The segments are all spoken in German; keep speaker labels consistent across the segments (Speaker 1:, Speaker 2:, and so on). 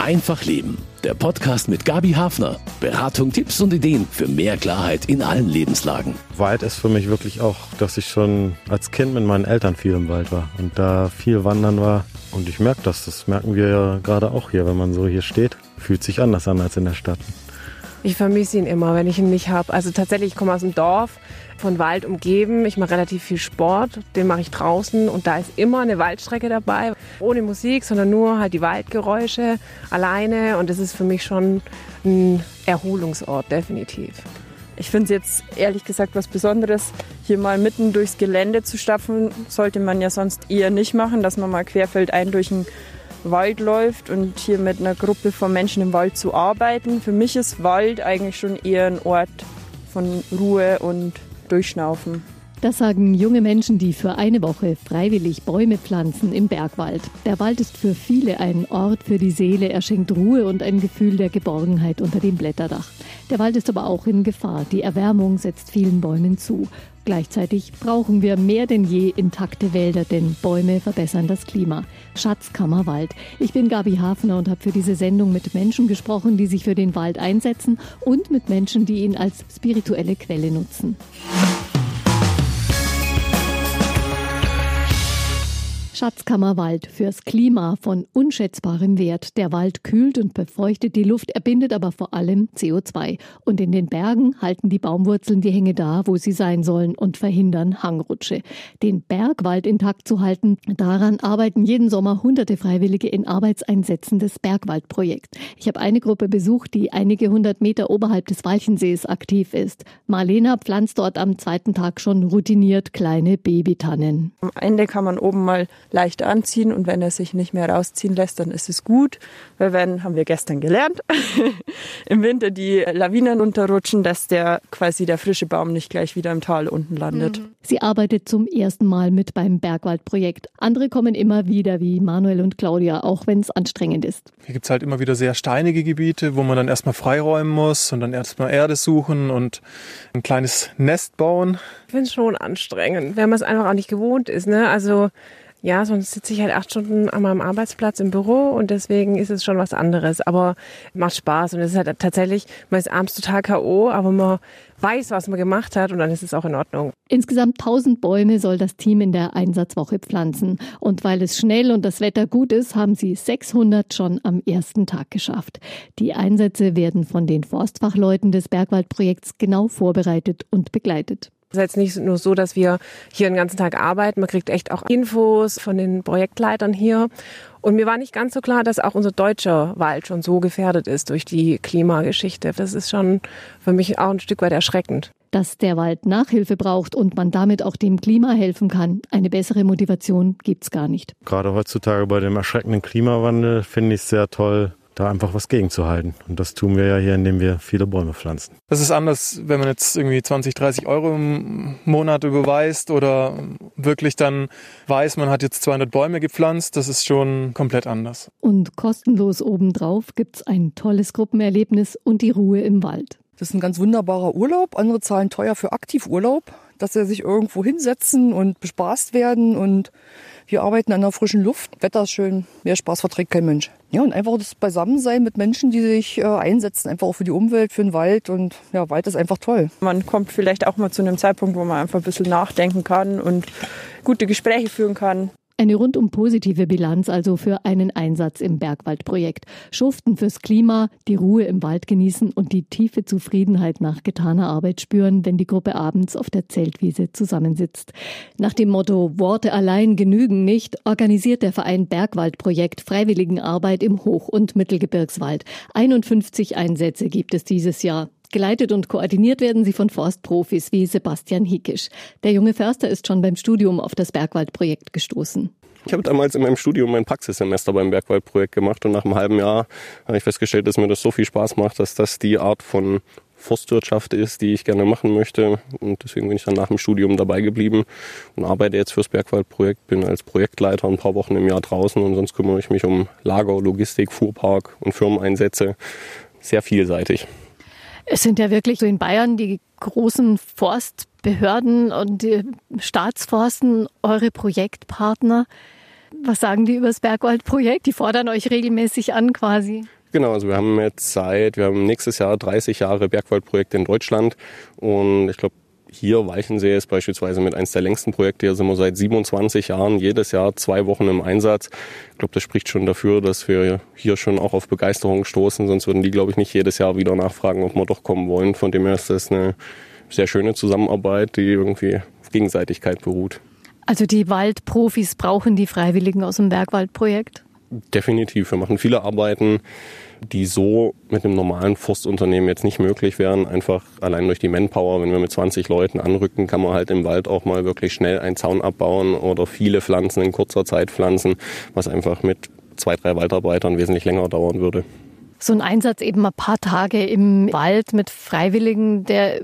Speaker 1: Einfach Leben. Der Podcast mit Gabi Hafner. Beratung, Tipps und Ideen für mehr Klarheit in allen Lebenslagen.
Speaker 2: Wald ist für mich wirklich auch, dass ich schon als Kind mit meinen Eltern viel im Wald war und da viel wandern war. Und ich merke das, das merken wir ja gerade auch hier, wenn man so hier steht. Fühlt sich anders an als in der Stadt.
Speaker 3: Ich vermisse ihn immer, wenn ich ihn nicht habe. Also tatsächlich, ich komme aus dem Dorf, von Wald umgeben. Ich mache relativ viel Sport, den mache ich draußen und da ist immer eine Waldstrecke dabei. Ohne Musik, sondern nur halt die Waldgeräusche alleine und das ist für mich schon ein Erholungsort, definitiv.
Speaker 4: Ich finde es jetzt ehrlich gesagt was Besonderes, hier mal mitten durchs Gelände zu stapfen. Sollte man ja sonst eher nicht machen, dass man mal querfeldein durch ein Wald läuft und hier mit einer Gruppe von Menschen im Wald zu arbeiten. Für mich ist Wald eigentlich schon eher ein Ort von Ruhe und Durchschnaufen.
Speaker 5: Das sagen junge Menschen, die für eine Woche freiwillig Bäume pflanzen im Bergwald. Der Wald ist für viele ein Ort für die Seele. Er schenkt Ruhe und ein Gefühl der Geborgenheit unter dem Blätterdach. Der Wald ist aber auch in Gefahr. Die Erwärmung setzt vielen Bäumen zu. Gleichzeitig brauchen wir mehr denn je intakte Wälder, denn Bäume verbessern das Klima. Schatzkammer Wald. Ich bin Gabi Hafner und habe für diese Sendung mit Menschen gesprochen, die sich für den Wald einsetzen und mit Menschen, die ihn als spirituelle Quelle nutzen. Schatzkammerwald fürs Klima von unschätzbarem Wert. Der Wald kühlt und befeuchtet die Luft, er bindet aber vor allem CO2. Und in den Bergen halten die Baumwurzeln die Hänge da, wo sie sein sollen und verhindern Hangrutsche. Den Bergwald intakt zu halten, daran arbeiten jeden Sommer hunderte Freiwillige in Arbeitseinsätzen des Bergwaldprojekts. Ich habe eine Gruppe besucht, die einige hundert Meter oberhalb des Walchensees aktiv ist. Marlena pflanzt dort am zweiten Tag schon routiniert kleine Babytannen.
Speaker 4: Am Ende kann man oben mal leicht anziehen und wenn er sich nicht mehr rausziehen lässt, dann ist es gut, weil wenn, haben wir gestern gelernt, im Winter die Lawinen unterrutschen, dass der quasi der frische Baum nicht gleich wieder im Tal unten landet. Mhm.
Speaker 5: Sie arbeitet zum ersten Mal mit beim Bergwaldprojekt. Andere kommen immer wieder, wie Manuel und Claudia, auch wenn es anstrengend ist.
Speaker 6: Hier gibt es halt immer wieder sehr steinige Gebiete, wo man dann erstmal freiräumen muss und dann erstmal Erde suchen und ein kleines Nest bauen.
Speaker 3: Ich finde es schon anstrengend, wenn man es einfach auch nicht gewohnt ist. Ne? Also ja, sonst sitze ich halt acht Stunden an meinem Arbeitsplatz im Büro und deswegen ist es schon was anderes. Aber macht Spaß und es ist halt tatsächlich, man ist abends total K.O., aber man weiß, was man gemacht hat und dann ist es auch in Ordnung.
Speaker 5: Insgesamt 1000 Bäume soll das Team in der Einsatzwoche pflanzen. Und weil es schnell und das Wetter gut ist, haben sie 600 schon am ersten Tag geschafft. Die Einsätze werden von den Forstfachleuten des Bergwaldprojekts genau vorbereitet und begleitet.
Speaker 3: Es ist jetzt nicht nur so, dass wir hier den ganzen Tag arbeiten. Man kriegt echt auch Infos von den Projektleitern hier. Und mir war nicht ganz so klar, dass auch unser deutscher Wald schon so gefährdet ist durch die Klimageschichte. Das ist schon für mich auch ein Stück weit erschreckend.
Speaker 5: Dass der Wald Nachhilfe braucht und man damit auch dem Klima helfen kann, eine bessere Motivation gibt's gar nicht.
Speaker 2: Gerade heutzutage bei dem erschreckenden Klimawandel finde ich es sehr toll, da einfach was gegenzuhalten. Und das tun wir ja hier, indem wir viele Bäume pflanzen.
Speaker 6: Das ist anders, wenn man jetzt irgendwie 20, 30 Euro im Monat überweist oder wirklich dann weiß, man hat jetzt 200 Bäume gepflanzt. Das ist schon komplett anders.
Speaker 5: Und kostenlos obendrauf gibt's ein tolles Gruppenerlebnis und die Ruhe im Wald.
Speaker 7: Das ist ein ganz wunderbarer Urlaub. Andere zahlen teuer für Aktivurlaub, dass sie sich irgendwo hinsetzen und bespaßt werden und wir arbeiten an der frischen Luft. Wetter ist schön. Mehr Spaß verträgt kein Mensch. Ja, und einfach das Beisammensein mit Menschen, die sich äh, einsetzen, einfach auch für die Umwelt, für den Wald. Und ja, Wald ist einfach toll.
Speaker 4: Man kommt vielleicht auch mal zu einem Zeitpunkt, wo man einfach ein bisschen nachdenken kann und gute Gespräche führen kann.
Speaker 5: Eine rundum positive Bilanz also für einen Einsatz im Bergwaldprojekt. Schuften fürs Klima, die Ruhe im Wald genießen und die tiefe Zufriedenheit nach getaner Arbeit spüren, wenn die Gruppe abends auf der Zeltwiese zusammensitzt. Nach dem Motto Worte allein genügen nicht, organisiert der Verein Bergwaldprojekt Freiwilligenarbeit im Hoch- und Mittelgebirgswald. 51 Einsätze gibt es dieses Jahr. Geleitet und koordiniert werden sie von Forstprofis wie Sebastian Hickisch. Der junge Förster ist schon beim Studium auf das Bergwaldprojekt gestoßen.
Speaker 8: Ich habe damals in meinem Studium mein Praxissemester beim Bergwaldprojekt gemacht und nach einem halben Jahr habe ich festgestellt, dass mir das so viel Spaß macht, dass das die Art von Forstwirtschaft ist, die ich gerne machen möchte. Und deswegen bin ich dann nach dem Studium dabei geblieben und arbeite jetzt fürs Bergwaldprojekt, bin als Projektleiter ein paar Wochen im Jahr draußen und sonst kümmere ich mich um Lager, Logistik, Fuhrpark und Firmeneinsätze. Sehr vielseitig.
Speaker 5: Es sind ja wirklich so in Bayern die großen Forstbehörden und die Staatsforsten eure Projektpartner. Was sagen die über das Bergwaldprojekt? Die fordern euch regelmäßig an quasi.
Speaker 8: Genau, also wir haben jetzt seit, wir haben nächstes Jahr 30 Jahre Bergwaldprojekt in Deutschland und ich glaube, hier Walchensee ist beispielsweise mit eines der längsten Projekte. Hier sind wir seit 27 Jahren jedes Jahr zwei Wochen im Einsatz. Ich glaube, das spricht schon dafür, dass wir hier schon auch auf Begeisterung stoßen. Sonst würden die, glaube ich, nicht jedes Jahr wieder nachfragen, ob wir doch kommen wollen. Von dem her ist das eine sehr schöne Zusammenarbeit, die irgendwie auf Gegenseitigkeit beruht.
Speaker 5: Also die Waldprofis brauchen die Freiwilligen aus dem Bergwaldprojekt?
Speaker 8: Definitiv. Wir machen viele Arbeiten, die so mit einem normalen Forstunternehmen jetzt nicht möglich wären. Einfach allein durch die Manpower. Wenn wir mit 20 Leuten anrücken, kann man halt im Wald auch mal wirklich schnell einen Zaun abbauen oder viele Pflanzen in kurzer Zeit pflanzen, was einfach mit zwei, drei Waldarbeitern wesentlich länger dauern würde.
Speaker 5: So ein Einsatz eben ein paar Tage im Wald mit Freiwilligen, der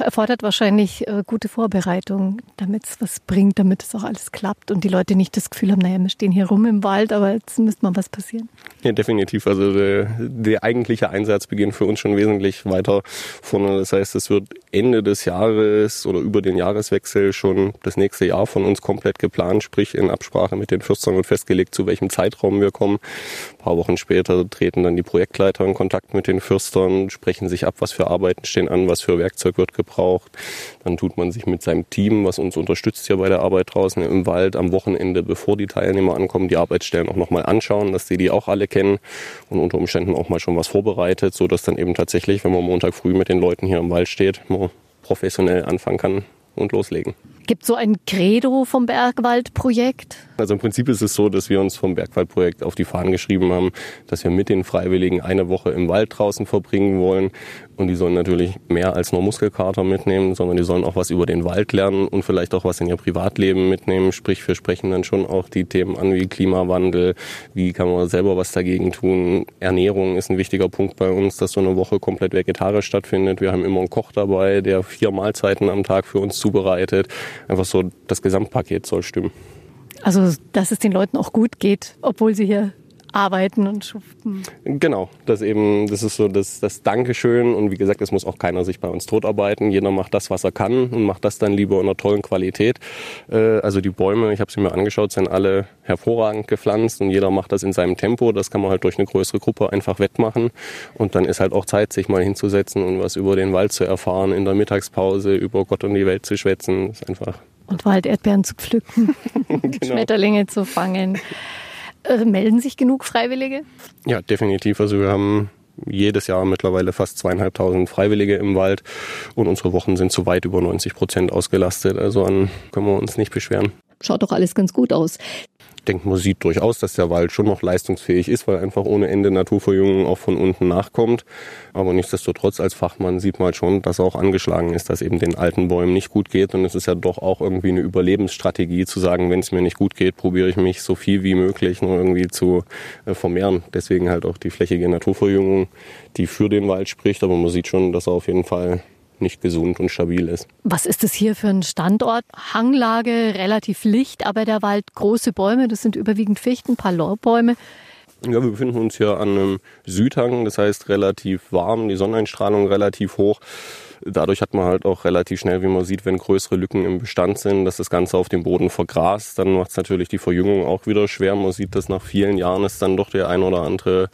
Speaker 5: erfordert wahrscheinlich äh, gute Vorbereitung, damit es was bringt, damit es auch alles klappt und die Leute nicht das Gefühl haben, naja, wir stehen hier rum im Wald, aber jetzt müsste mal was passieren.
Speaker 8: Ja, definitiv. Also der, der eigentliche Einsatz beginnt für uns schon wesentlich weiter vorne. Das heißt, es wird Ende des Jahres oder über den Jahreswechsel schon das nächste Jahr von uns komplett geplant, sprich in Absprache mit den Fürstern und festgelegt, zu welchem Zeitraum wir kommen. Ein paar Wochen später treten dann die Projektleiter in Kontakt mit den Fürstern, sprechen sich ab, was für Arbeiten stehen an, was für Werkzeug wird gebraucht. Dann tut man sich mit seinem Team, was uns unterstützt hier bei der Arbeit draußen im Wald, am Wochenende, bevor die Teilnehmer ankommen, die Arbeitsstellen auch nochmal anschauen, dass sie die auch alle kennen und unter Umständen auch mal schon was vorbereitet, so dass dann eben tatsächlich, wenn man Montag früh mit den Leuten hier im Wald steht, man professionell anfangen kann und loslegen.
Speaker 5: Gibt so ein Credo vom Bergwaldprojekt?
Speaker 8: Also im Prinzip ist es so, dass wir uns vom Bergwaldprojekt auf die Fahnen geschrieben haben, dass wir mit den Freiwilligen eine Woche im Wald draußen verbringen wollen. Und die sollen natürlich mehr als nur Muskelkater mitnehmen, sondern die sollen auch was über den Wald lernen und vielleicht auch was in ihr Privatleben mitnehmen. Sprich, wir sprechen dann schon auch die Themen an wie Klimawandel, wie kann man selber was dagegen tun. Ernährung ist ein wichtiger Punkt bei uns, dass so eine Woche komplett vegetarisch stattfindet. Wir haben immer einen Koch dabei, der vier Mahlzeiten am Tag für uns zubereitet einfach so das Gesamtpaket soll stimmen.
Speaker 5: Also, dass es den Leuten auch gut geht, obwohl sie hier arbeiten und schuften.
Speaker 8: Genau, das eben, das ist so das, das Dankeschön und wie gesagt, es muss auch keiner sich bei uns totarbeiten. Jeder macht das, was er kann und macht das dann lieber in einer tollen Qualität. Äh, also die Bäume, ich habe sie mir angeschaut, sind alle hervorragend gepflanzt und jeder macht das in seinem Tempo. Das kann man halt durch eine größere Gruppe einfach wettmachen und dann ist halt auch Zeit, sich mal hinzusetzen und was über den Wald zu erfahren, in der Mittagspause über Gott und die Welt zu schwätzen. Das ist einfach
Speaker 5: und Walderdbeeren zu pflücken, genau. Schmetterlinge zu fangen. Äh, melden sich genug Freiwillige?
Speaker 8: Ja, definitiv. Also wir haben jedes Jahr mittlerweile fast zweieinhalbtausend Freiwillige im Wald und unsere Wochen sind zu weit über 90 Prozent ausgelastet. Also an können wir uns nicht beschweren.
Speaker 5: Schaut doch alles ganz gut aus
Speaker 8: denke, man sieht durchaus, dass der Wald schon noch leistungsfähig ist, weil einfach ohne Ende Naturverjüngung auch von unten nachkommt. Aber nichtsdestotrotz als Fachmann sieht man halt schon, dass er auch angeschlagen ist, dass eben den alten Bäumen nicht gut geht. Und es ist ja doch auch irgendwie eine Überlebensstrategie zu sagen, wenn es mir nicht gut geht, probiere ich mich so viel wie möglich nur irgendwie zu äh, vermehren. Deswegen halt auch die flächige Naturverjüngung, die für den Wald spricht. Aber man sieht schon, dass er auf jeden Fall nicht gesund und stabil ist.
Speaker 5: Was ist das hier für ein Standort? Hanglage, relativ licht, aber der Wald große Bäume, das sind überwiegend Fichten, ein paar Laubbäume.
Speaker 8: Ja, wir befinden uns hier an einem Südhang, das heißt relativ warm, die Sonneneinstrahlung relativ hoch. Dadurch hat man halt auch relativ schnell, wie man sieht, wenn größere Lücken im Bestand sind, dass das Ganze auf dem Boden vergrast. Dann macht es natürlich die Verjüngung auch wieder schwer. Man sieht, dass nach vielen Jahren ist dann doch der ein oder andere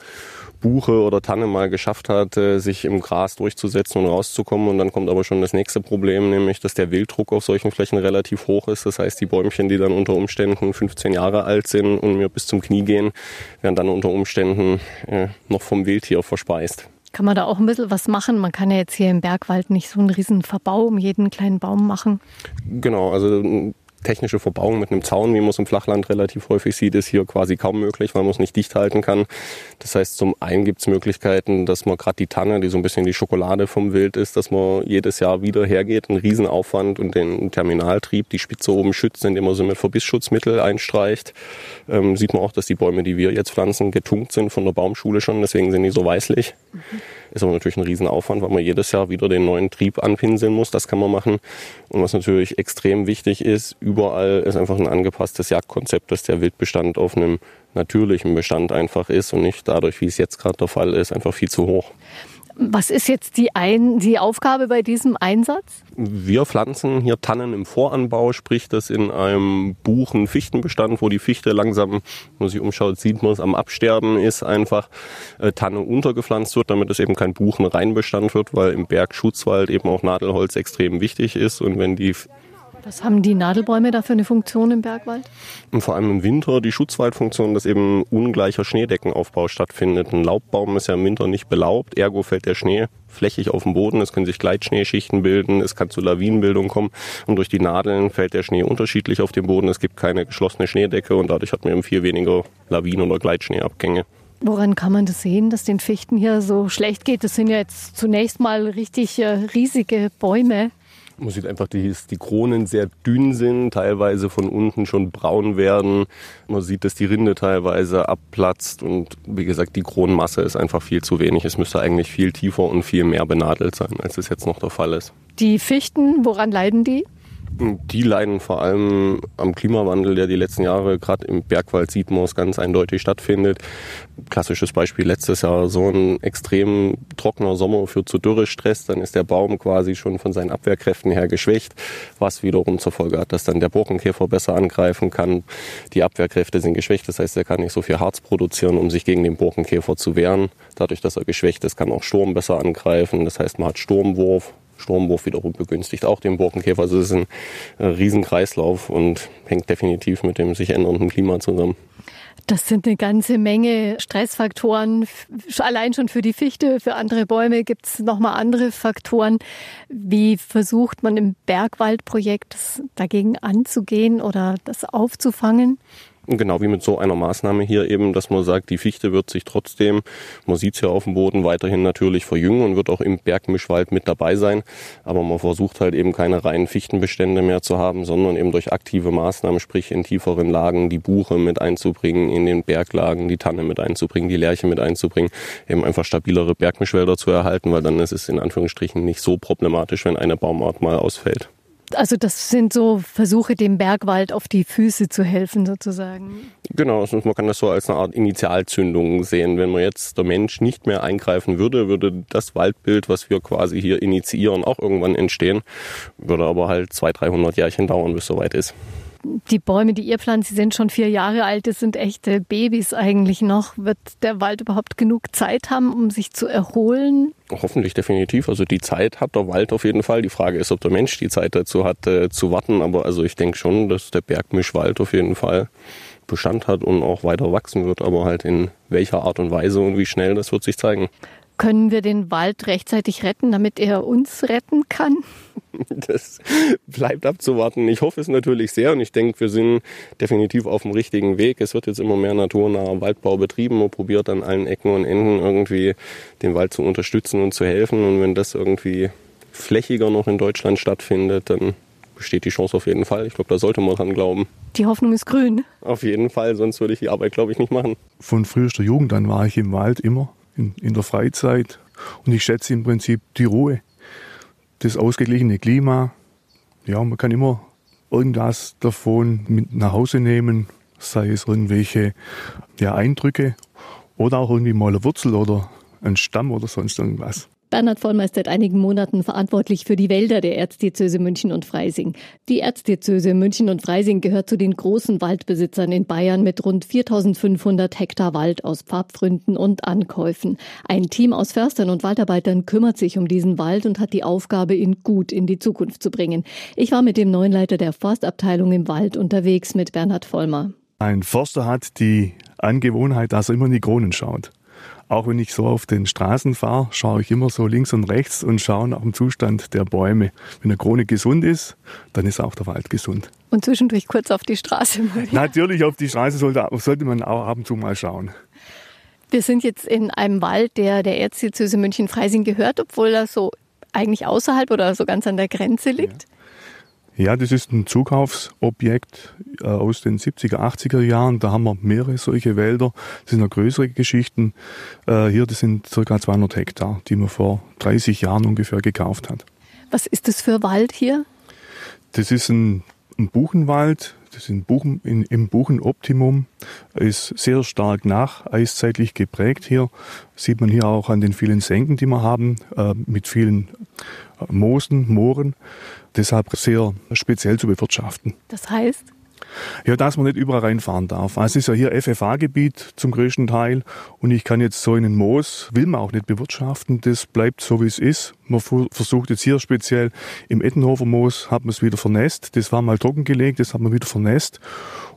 Speaker 8: Buche oder Tanne mal geschafft hat, sich im Gras durchzusetzen und rauszukommen. Und dann kommt aber schon das nächste Problem, nämlich dass der Wilddruck auf solchen Flächen relativ hoch ist. Das heißt, die Bäumchen, die dann unter Umständen 15 Jahre alt sind und mir bis zum Knie gehen, werden dann unter Umständen äh, noch vom Wildtier verspeist.
Speaker 5: Kann man da auch ein bisschen was machen? Man kann ja jetzt hier im Bergwald nicht so einen riesen Verbau um jeden kleinen Baum machen.
Speaker 8: Genau, also technische Verbauung mit einem Zaun, wie man es im Flachland relativ häufig sieht, ist hier quasi kaum möglich, weil man es nicht dicht halten kann. Das heißt, zum einen gibt es Möglichkeiten, dass man gerade die Tanne, die so ein bisschen die Schokolade vom Wild ist, dass man jedes Jahr wieder hergeht, einen Riesenaufwand und den Terminaltrieb, die Spitze oben schützt, indem man sie mit Verbissschutzmittel einstreicht. Ähm, sieht man auch, dass die Bäume, die wir jetzt pflanzen, getunkt sind von der Baumschule schon, deswegen sind die so weißlich. Mhm. Ist aber natürlich ein Riesenaufwand, weil man jedes Jahr wieder den neuen Trieb anpinseln muss. Das kann man machen. Und was natürlich extrem wichtig ist, überall ist einfach ein angepasstes Jagdkonzept, dass der Wildbestand auf einem natürlichen Bestand einfach ist und nicht dadurch, wie es jetzt gerade der Fall ist, einfach viel zu hoch.
Speaker 5: Was ist jetzt die, Ein die Aufgabe bei diesem Einsatz?
Speaker 8: Wir pflanzen hier Tannen im Voranbau, sprich das in einem Buchen-Fichtenbestand, wo die Fichte langsam, wenn man sich umschaut, sieht man es am Absterben ist, einfach äh, Tanne untergepflanzt wird, damit es eben kein Buchenreinbestand wird, weil im Bergschutzwald eben auch Nadelholz extrem wichtig ist und wenn die
Speaker 5: was haben die Nadelbäume da für eine Funktion im Bergwald?
Speaker 8: Und vor allem im Winter die Schutzwaldfunktion, dass eben ungleicher Schneedeckenaufbau stattfindet. Ein Laubbaum ist ja im Winter nicht belaubt, ergo fällt der Schnee flächig auf den Boden. Es können sich Gleitschneeschichten bilden, es kann zu Lawinenbildung kommen und durch die Nadeln fällt der Schnee unterschiedlich auf den Boden. Es gibt keine geschlossene Schneedecke und dadurch hat man eben viel weniger Lawinen- oder Gleitschneeabgänge.
Speaker 5: Woran kann man das sehen, dass den Fichten hier so schlecht geht? Das sind ja jetzt zunächst mal richtig äh, riesige Bäume.
Speaker 8: Man sieht einfach, dass die Kronen sehr dünn sind, teilweise von unten schon braun werden. Man sieht, dass die Rinde teilweise abplatzt und wie gesagt, die Kronenmasse ist einfach viel zu wenig. Es müsste eigentlich viel tiefer und viel mehr benadelt sein, als es jetzt noch der Fall ist.
Speaker 5: Die Fichten, woran leiden die?
Speaker 8: Die leiden vor allem am Klimawandel, der die letzten Jahre gerade im Bergwald es ganz eindeutig stattfindet. Klassisches Beispiel letztes Jahr so ein extrem trockener Sommer führt zu Dürrestress, dann ist der Baum quasi schon von seinen Abwehrkräften her geschwächt, was wiederum zur Folge hat, dass dann der Borkenkäfer besser angreifen kann. Die Abwehrkräfte sind geschwächt, das heißt, er kann nicht so viel Harz produzieren, um sich gegen den Borkenkäfer zu wehren. Dadurch, dass er geschwächt ist, kann auch Sturm besser angreifen. Das heißt, man hat Sturmwurf, Sturmwurf wiederum begünstigt auch den Borkenkäfer. Also es ist ein äh, Riesenkreislauf und hängt definitiv mit dem sich ändernden Klima zusammen.
Speaker 5: Das sind eine ganze Menge Stressfaktoren. Allein schon für die Fichte, für andere Bäume gibt es nochmal andere Faktoren. Wie versucht man im Bergwaldprojekt dagegen anzugehen oder das aufzufangen?
Speaker 8: Genau wie mit so einer Maßnahme hier eben, dass man sagt, die Fichte wird sich trotzdem, man sieht es ja auf dem Boden, weiterhin natürlich verjüngen und wird auch im Bergmischwald mit dabei sein. Aber man versucht halt eben keine reinen Fichtenbestände mehr zu haben, sondern eben durch aktive Maßnahmen, sprich in tieferen Lagen die Buche mit einzubringen, in den Berglagen die Tanne mit einzubringen, die Lärche mit einzubringen, eben einfach stabilere Bergmischwälder zu erhalten, weil dann ist es in Anführungsstrichen nicht so problematisch, wenn eine Baumart mal ausfällt.
Speaker 5: Also das sind so Versuche, dem Bergwald auf die Füße zu helfen sozusagen.
Speaker 8: Genau, also man kann das so als eine Art Initialzündung sehen. Wenn man jetzt der Mensch nicht mehr eingreifen würde, würde das Waldbild, was wir quasi hier initiieren, auch irgendwann entstehen. Würde aber halt 200, 300 Jährchen dauern, bis es soweit ist
Speaker 5: die Bäume, die ihr pflanzt, die sind schon vier Jahre alt, das sind echte Babys eigentlich noch. Wird der Wald überhaupt genug Zeit haben, um sich zu erholen?
Speaker 8: Hoffentlich definitiv. Also die Zeit hat der Wald auf jeden Fall. Die Frage ist, ob der Mensch die Zeit dazu hat, äh, zu warten. Aber also ich denke schon, dass der Bergmischwald auf jeden Fall Bestand hat und auch weiter wachsen wird. Aber halt in welcher Art und Weise und wie schnell, das wird sich zeigen.
Speaker 5: Können wir den Wald rechtzeitig retten, damit er uns retten kann?
Speaker 8: Das bleibt abzuwarten. Ich hoffe es natürlich sehr und ich denke, wir sind definitiv auf dem richtigen Weg. Es wird jetzt immer mehr naturnaher Waldbau betrieben. Man probiert an allen Ecken und Enden irgendwie den Wald zu unterstützen und zu helfen. Und wenn das irgendwie flächiger noch in Deutschland stattfindet, dann besteht die Chance auf jeden Fall. Ich glaube, da sollte man dran glauben.
Speaker 5: Die Hoffnung ist grün.
Speaker 8: Auf jeden Fall, sonst würde ich die Arbeit, glaube ich, nicht machen.
Speaker 9: Von frühester Jugend an war ich im Wald immer in, in der Freizeit. Und ich schätze im Prinzip die Ruhe, das ausgeglichene Klima. Ja, man kann immer irgendwas davon mit nach Hause nehmen, sei es irgendwelche ja, Eindrücke oder auch irgendwie mal eine Wurzel oder ein Stamm oder sonst irgendwas.
Speaker 5: Bernhard Vollmer ist seit einigen Monaten verantwortlich für die Wälder der Erzdiözese München und Freising. Die Erzdiözese München und Freising gehört zu den großen Waldbesitzern in Bayern mit rund 4500 Hektar Wald aus Pfadgründen und Ankäufen. Ein Team aus Förstern und Waldarbeitern kümmert sich um diesen Wald und hat die Aufgabe, ihn gut in die Zukunft zu bringen. Ich war mit dem neuen Leiter der Forstabteilung im Wald unterwegs mit Bernhard Vollmer.
Speaker 9: Ein Forster hat die Angewohnheit, dass er immer in die Kronen schaut. Auch wenn ich so auf den Straßen fahre, schaue ich immer so links und rechts und schaue nach dem Zustand der Bäume. Wenn eine Krone gesund ist, dann ist auch der Wald gesund.
Speaker 5: Und zwischendurch kurz auf die Straße
Speaker 9: mal. Natürlich, auf die Straße sollte, sollte man auch ab und zu mal schauen.
Speaker 5: Wir sind jetzt in einem Wald, der der Erzdiözese München-Freising gehört, obwohl er so eigentlich außerhalb oder so ganz an der Grenze liegt. Ja.
Speaker 9: Ja, das ist ein Zukaufsobjekt äh, aus den 70er, 80er Jahren. Da haben wir mehrere solche Wälder. Das sind noch größere Geschichten. Äh, hier, das sind ca. 200 Hektar, die man vor 30 Jahren ungefähr gekauft hat.
Speaker 5: Was ist das für Wald hier?
Speaker 9: Das ist ein, ein Buchenwald. das ist Buchen, in, im Buchenoptimum, ist sehr stark nacheiszeitlich geprägt hier. Sieht man hier auch an den vielen Senken, die wir haben, äh, mit vielen Moosen, Mooren. Deshalb sehr speziell zu bewirtschaften.
Speaker 5: Das heißt?
Speaker 9: Ja, dass man nicht überall reinfahren darf. Also es ist ja hier FFA-Gebiet zum größten Teil und ich kann jetzt so einen Moos, will man auch nicht bewirtschaften, das bleibt so wie es ist. Man versucht jetzt hier speziell im Ettenhofer Moos, hat man es wieder vernässt, das war mal trockengelegt, das hat man wieder vernässt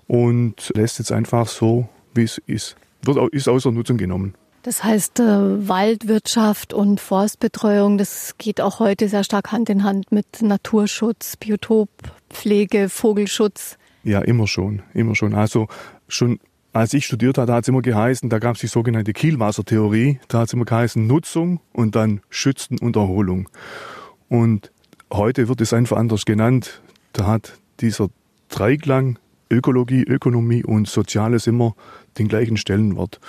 Speaker 9: und lässt jetzt einfach so, wie es ist. Wird, ist außer Nutzung genommen.
Speaker 5: Das heißt, äh, Waldwirtschaft und Forstbetreuung, das geht auch heute sehr stark Hand in Hand mit Naturschutz, Biotoppflege, Vogelschutz.
Speaker 9: Ja, immer schon, immer schon. Also schon als ich studiert hatte, hat es immer geheißen, da gab es die sogenannte Kielwassertheorie, da hat es immer geheißen Nutzung und dann Schützen und Erholung. Und heute wird es einfach anders genannt. Da hat dieser Dreiklang Ökologie, Ökonomie und Soziales immer den gleichen Stellenwert.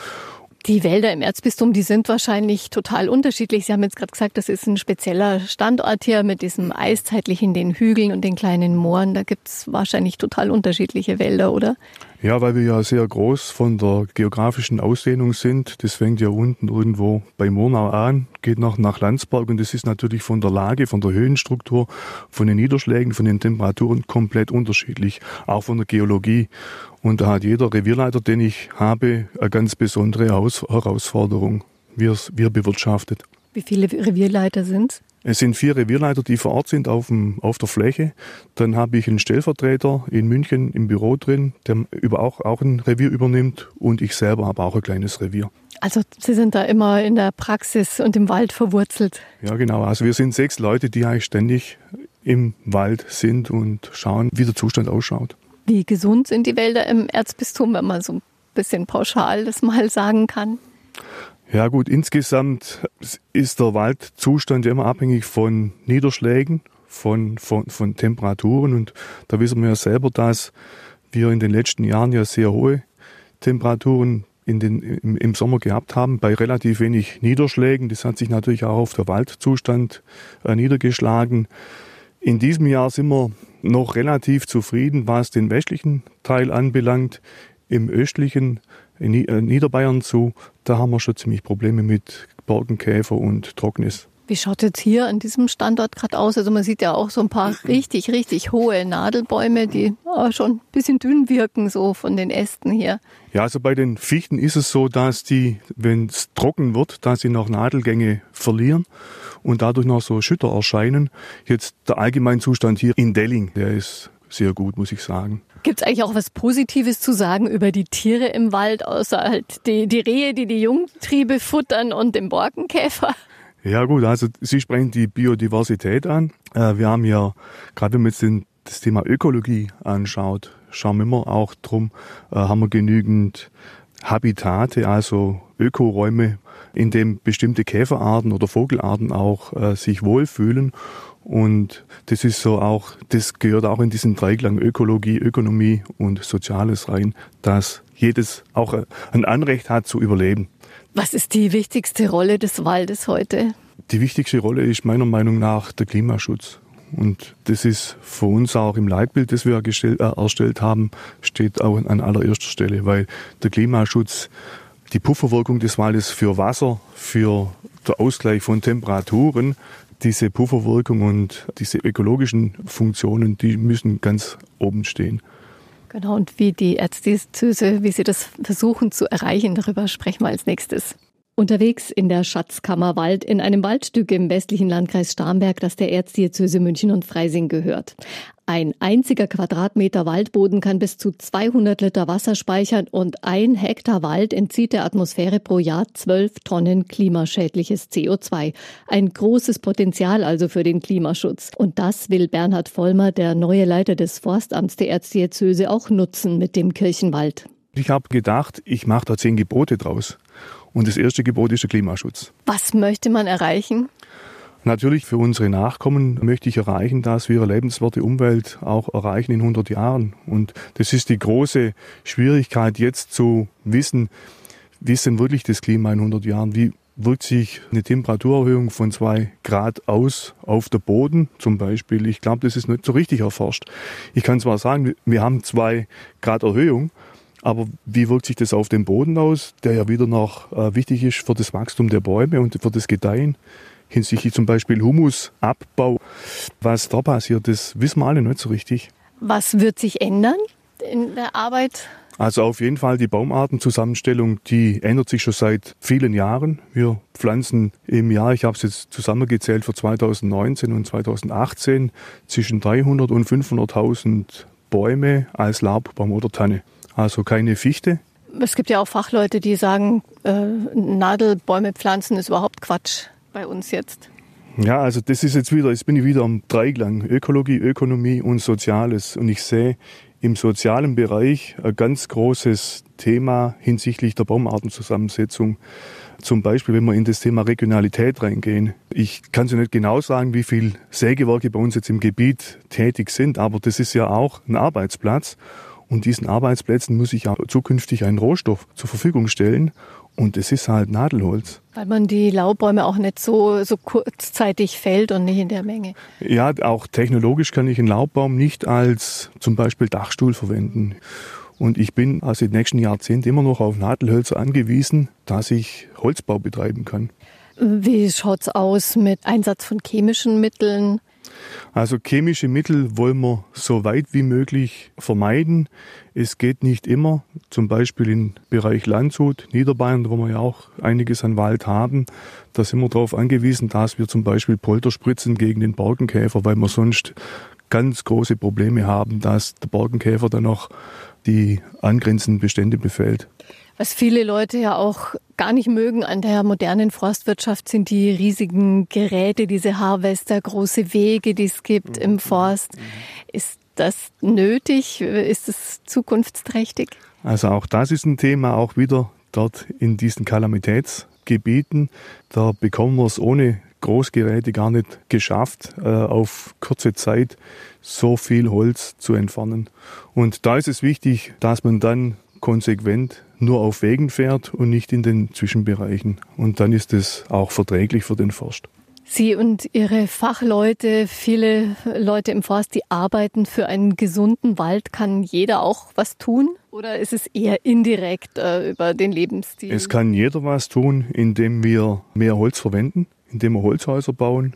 Speaker 5: Die Wälder im Erzbistum, die sind wahrscheinlich total unterschiedlich. Sie haben jetzt gerade gesagt, das ist ein spezieller Standort hier mit diesem eiszeitlichen, den Hügeln und den kleinen Mooren. Da gibt es wahrscheinlich total unterschiedliche Wälder, oder?
Speaker 9: Ja, weil wir ja sehr groß von der geografischen Ausdehnung sind. Das fängt ja unten irgendwo bei Murnau an, geht noch nach Landsberg und das ist natürlich von der Lage, von der Höhenstruktur, von den Niederschlägen, von den Temperaturen komplett unterschiedlich, auch von der Geologie. Und da hat jeder Revierleiter, den ich habe, eine ganz besondere Herausforderung, wie er es bewirtschaftet.
Speaker 5: Wie viele Revierleiter sind
Speaker 9: es sind vier Revierleiter, die vor Ort sind auf, dem, auf der Fläche. Dann habe ich einen Stellvertreter in München im Büro drin, der über auch, auch ein Revier übernimmt. Und ich selber habe auch ein kleines Revier.
Speaker 5: Also Sie sind da immer in der Praxis und im Wald verwurzelt.
Speaker 9: Ja, genau. Also wir sind sechs Leute, die eigentlich ständig im Wald sind und schauen, wie der Zustand ausschaut.
Speaker 5: Wie gesund sind die Wälder im Erzbistum, wenn man so ein bisschen pauschal das mal sagen kann?
Speaker 9: Ja gut, insgesamt ist der Waldzustand immer abhängig von Niederschlägen, von, von, von Temperaturen und da wissen wir ja selber, dass wir in den letzten Jahren ja sehr hohe Temperaturen in den, im, im Sommer gehabt haben, bei relativ wenig Niederschlägen. Das hat sich natürlich auch auf der Waldzustand äh, niedergeschlagen. In diesem Jahr sind wir noch relativ zufrieden, was den westlichen Teil anbelangt. Im östlichen in äh, Niederbayern zu, da haben wir schon ziemlich Probleme mit Borkenkäfer und Trocknis.
Speaker 5: Wie schaut jetzt hier an diesem Standort gerade aus? Also man sieht ja auch so ein paar richtig, richtig hohe Nadelbäume, die oh, schon ein bisschen dünn wirken, so von den Ästen hier.
Speaker 9: Ja, also bei den Fichten ist es so, dass die, wenn es trocken wird, dass sie noch Nadelgänge verlieren und dadurch noch so Schütter erscheinen. Jetzt der Allgemeinzustand hier in Delling, der ist sehr gut, muss ich sagen.
Speaker 5: Gibt es eigentlich auch was Positives zu sagen über die Tiere im Wald, außer halt die, die Rehe, die die Jungtriebe futtern und den Borkenkäfer?
Speaker 9: Ja gut, also Sie sprechen die Biodiversität an. Äh, wir haben ja, gerade wenn man jetzt den, das Thema Ökologie anschaut, schauen wir immer auch drum, äh, haben wir genügend Habitate, also Ökoräume, in dem bestimmte Käferarten oder Vogelarten auch äh, sich wohlfühlen und das ist so auch, das gehört auch in diesen Dreiklang Ökologie, Ökonomie und Soziales rein, dass jedes auch ein Anrecht hat zu überleben.
Speaker 5: Was ist die wichtigste Rolle des Waldes heute?
Speaker 9: Die wichtigste Rolle ist meiner Meinung nach der Klimaschutz. Und das ist für uns auch im Leitbild, das wir äh, erstellt haben, steht auch an allererster Stelle, weil der Klimaschutz, die Pufferwirkung des Waldes für Wasser, für der Ausgleich von Temperaturen, diese Pufferwirkung und diese ökologischen Funktionen, die müssen ganz oben stehen.
Speaker 5: Genau, und wie die Erzdiözese, wie sie das versuchen zu erreichen, darüber sprechen wir als nächstes. Unterwegs in der Schatzkammer Wald in einem Waldstück im westlichen Landkreis Starnberg, das der Erzdiözese München und Freising gehört. Ein einziger Quadratmeter Waldboden kann bis zu 200 Liter Wasser speichern und ein Hektar Wald entzieht der Atmosphäre pro Jahr 12 Tonnen klimaschädliches CO2. Ein großes Potenzial also für den Klimaschutz. Und das will Bernhard Vollmer, der neue Leiter des Forstamts der Erzdiözese, auch nutzen mit dem Kirchenwald.
Speaker 9: Ich habe gedacht, ich mache da zehn Gebote draus. Und das erste Gebot ist der Klimaschutz.
Speaker 5: Was möchte man erreichen?
Speaker 9: Natürlich für unsere Nachkommen möchte ich erreichen, dass wir eine lebenswerte Umwelt auch erreichen in 100 Jahren. Und das ist die große Schwierigkeit jetzt zu wissen, wie ist denn wirklich das Klima in 100 Jahren? Wie, wirkt sich eine Temperaturerhöhung von zwei Grad aus auf der Boden zum Beispiel. Ich glaube, das ist nicht so richtig erforscht. Ich kann zwar sagen, wir haben zwei Grad Erhöhung, aber wie wirkt sich das auf den Boden aus, der ja wieder noch äh, wichtig ist für das Wachstum der Bäume und für das Gedeihen? Hinsichtlich zum Beispiel Humusabbau. Was da passiert, das wissen wir alle nicht so richtig.
Speaker 5: Was wird sich ändern in der Arbeit?
Speaker 9: Also auf jeden Fall die Baumartenzusammenstellung, die ändert sich schon seit vielen Jahren. Wir pflanzen im Jahr, ich habe es jetzt zusammengezählt für 2019 und 2018, zwischen 300 und 500.000 Bäume als Laubbaum oder Tanne. Also keine Fichte.
Speaker 5: Es gibt ja auch Fachleute, die sagen, äh, Nadelbäume pflanzen ist überhaupt Quatsch bei uns jetzt.
Speaker 9: Ja, also das ist jetzt wieder, jetzt bin ich wieder am Dreiklang. Ökologie, Ökonomie und Soziales. Und ich sehe im sozialen Bereich ein ganz großes Thema hinsichtlich der Baumartenzusammensetzung. Zum Beispiel, wenn wir in das Thema Regionalität reingehen. Ich kann so nicht genau sagen, wie viele Sägewerke bei uns jetzt im Gebiet tätig sind, aber das ist ja auch ein Arbeitsplatz. Und diesen Arbeitsplätzen muss ich auch zukünftig einen Rohstoff zur Verfügung stellen. Und es ist halt Nadelholz.
Speaker 5: Weil man die Laubbäume auch nicht so, so kurzzeitig fällt und nicht in der Menge.
Speaker 9: Ja, auch technologisch kann ich einen Laubbaum nicht als zum Beispiel Dachstuhl verwenden. Und ich bin also im nächsten Jahrzehnt immer noch auf Nadelhölzer angewiesen, dass ich Holzbau betreiben kann.
Speaker 5: Wie schaut's aus mit Einsatz von chemischen Mitteln?
Speaker 9: Also chemische Mittel wollen wir so weit wie möglich vermeiden. Es geht nicht immer, zum Beispiel im Bereich Landshut, Niederbayern, wo wir ja auch einiges an Wald haben. Da sind wir darauf angewiesen, dass wir zum Beispiel Polter spritzen gegen den Borkenkäfer, weil wir sonst ganz große Probleme haben, dass der Borkenkäfer dann noch die angrenzenden Bestände befällt.
Speaker 5: Was viele Leute ja auch gar nicht mögen an der modernen Forstwirtschaft sind die riesigen Geräte, diese Harvester, große Wege, die es gibt mhm. im Forst. Ist das nötig? Ist es zukunftsträchtig?
Speaker 9: Also auch das ist ein Thema, auch wieder dort in diesen Kalamitätsgebieten. Da bekommen wir es ohne Großgeräte gar nicht geschafft, äh, auf kurze Zeit so viel Holz zu entfernen. Und da ist es wichtig, dass man dann konsequent nur auf Wegen fährt und nicht in den Zwischenbereichen. Und dann ist es auch verträglich für den Forst.
Speaker 5: Sie und Ihre Fachleute, viele Leute im Forst, die arbeiten für einen gesunden Wald. Kann jeder auch was tun? Oder ist es eher indirekt äh, über den Lebensstil?
Speaker 9: Es kann jeder was tun, indem wir mehr Holz verwenden, indem wir Holzhäuser bauen.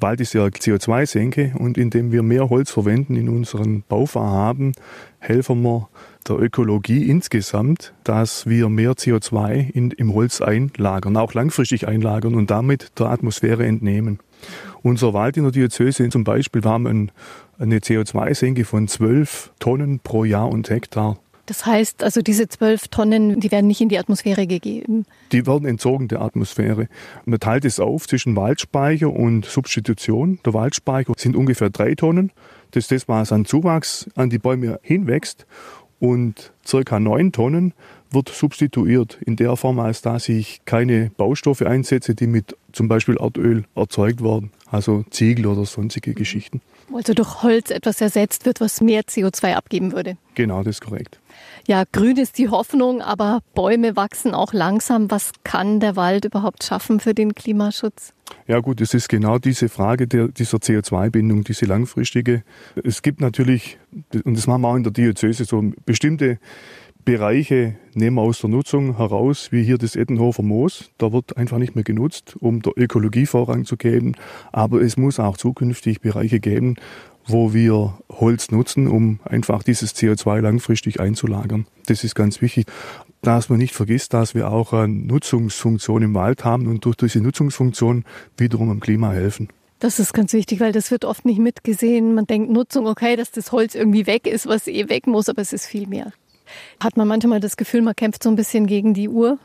Speaker 9: Wald ist ja CO2-Senke und indem wir mehr Holz verwenden in unseren Bauvorhaben, helfen wir der Ökologie insgesamt, dass wir mehr CO2 in, im Holz einlagern, auch langfristig einlagern und damit der Atmosphäre entnehmen. Unser Wald in der Diözese zum Beispiel, wir haben ein, eine CO2-Senke von 12 Tonnen pro Jahr und Hektar.
Speaker 5: Das heißt, also diese zwölf Tonnen, die werden nicht in die Atmosphäre gegeben?
Speaker 9: Die werden entzogen der Atmosphäre. Man teilt es auf zwischen Waldspeicher und Substitution. Der Waldspeicher sind ungefähr drei Tonnen. Das ist das, was an Zuwachs an die Bäume hinwächst und circa neun Tonnen wird substituiert in der Form, als dass ich keine Baustoffe einsetze, die mit zum Beispiel Erdöl erzeugt werden, also Ziegel oder sonstige Geschichten.
Speaker 5: Also durch Holz etwas ersetzt wird, was mehr CO2 abgeben würde.
Speaker 9: Genau, das ist korrekt.
Speaker 5: Ja, grün ist die Hoffnung, aber Bäume wachsen auch langsam. Was kann der Wald überhaupt schaffen für den Klimaschutz?
Speaker 9: Ja gut, es ist genau diese Frage der, dieser CO2-Bindung, diese langfristige. Es gibt natürlich, und das machen wir auch in der Diözese, so bestimmte Bereiche nehmen wir aus der Nutzung heraus, wie hier das Ettenhofer Moos. Da wird einfach nicht mehr genutzt, um der Ökologie Vorrang zu geben. Aber es muss auch zukünftig Bereiche geben, wo wir Holz nutzen, um einfach dieses CO2 langfristig einzulagern. Das ist ganz wichtig dass man nicht vergisst, dass wir auch eine Nutzungsfunktion im Wald haben und durch diese Nutzungsfunktion wiederum am Klima helfen.
Speaker 5: Das ist ganz wichtig, weil das wird oft nicht mitgesehen. Man denkt Nutzung, okay, dass das Holz irgendwie weg ist, was eh weg muss, aber es ist viel mehr. Hat man manchmal das Gefühl, man kämpft so ein bisschen gegen die Uhr?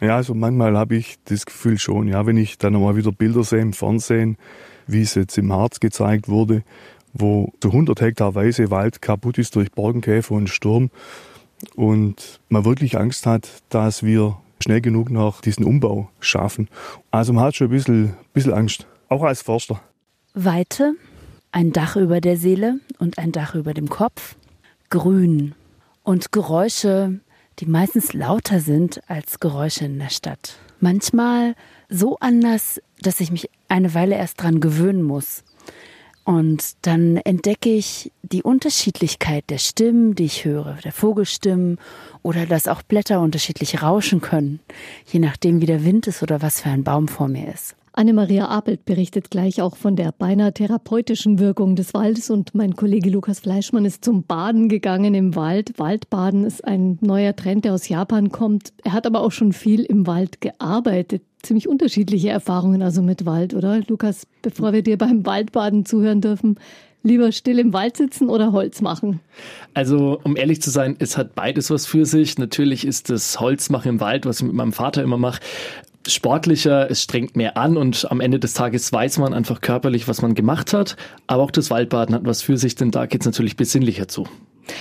Speaker 9: Ja, also manchmal habe ich das Gefühl schon, ja, wenn ich dann nochmal wieder Bilder sehe im Fernsehen, wie es jetzt im Harz gezeigt wurde, wo zu 100 Hektar weiße Wald kaputt ist durch Borkenkäfer und Sturm, und man wirklich Angst hat, dass wir schnell genug noch diesen Umbau schaffen. Also man hat schon ein bisschen, bisschen Angst, auch als Forster.
Speaker 10: Weite, ein Dach über der Seele und ein Dach über dem Kopf, grün und Geräusche, die meistens lauter sind als Geräusche in der Stadt. Manchmal so anders, dass ich mich eine Weile erst dran gewöhnen muss. Und dann entdecke ich die Unterschiedlichkeit der Stimmen, die ich höre, der Vogelstimmen oder dass auch Blätter unterschiedlich rauschen können, je nachdem wie der Wind ist oder was für ein Baum vor mir ist.
Speaker 5: Anne-Maria Apelt berichtet gleich auch von der beinahe therapeutischen Wirkung des Waldes und mein Kollege Lukas Fleischmann ist zum Baden gegangen im Wald. Waldbaden ist ein neuer Trend, der aus Japan kommt. Er hat aber auch schon viel im Wald gearbeitet. Ziemlich unterschiedliche Erfahrungen also mit Wald, oder? Lukas, bevor wir dir beim Waldbaden zuhören dürfen, lieber still im Wald sitzen oder Holz machen?
Speaker 11: Also, um ehrlich zu sein, es hat beides was für sich. Natürlich ist das Holzmachen im Wald, was ich mit meinem Vater immer mache, sportlicher, es strengt mehr an und am Ende des Tages weiß man einfach körperlich, was man gemacht hat. Aber auch das Waldbaden hat was für sich, denn da geht es natürlich besinnlicher zu.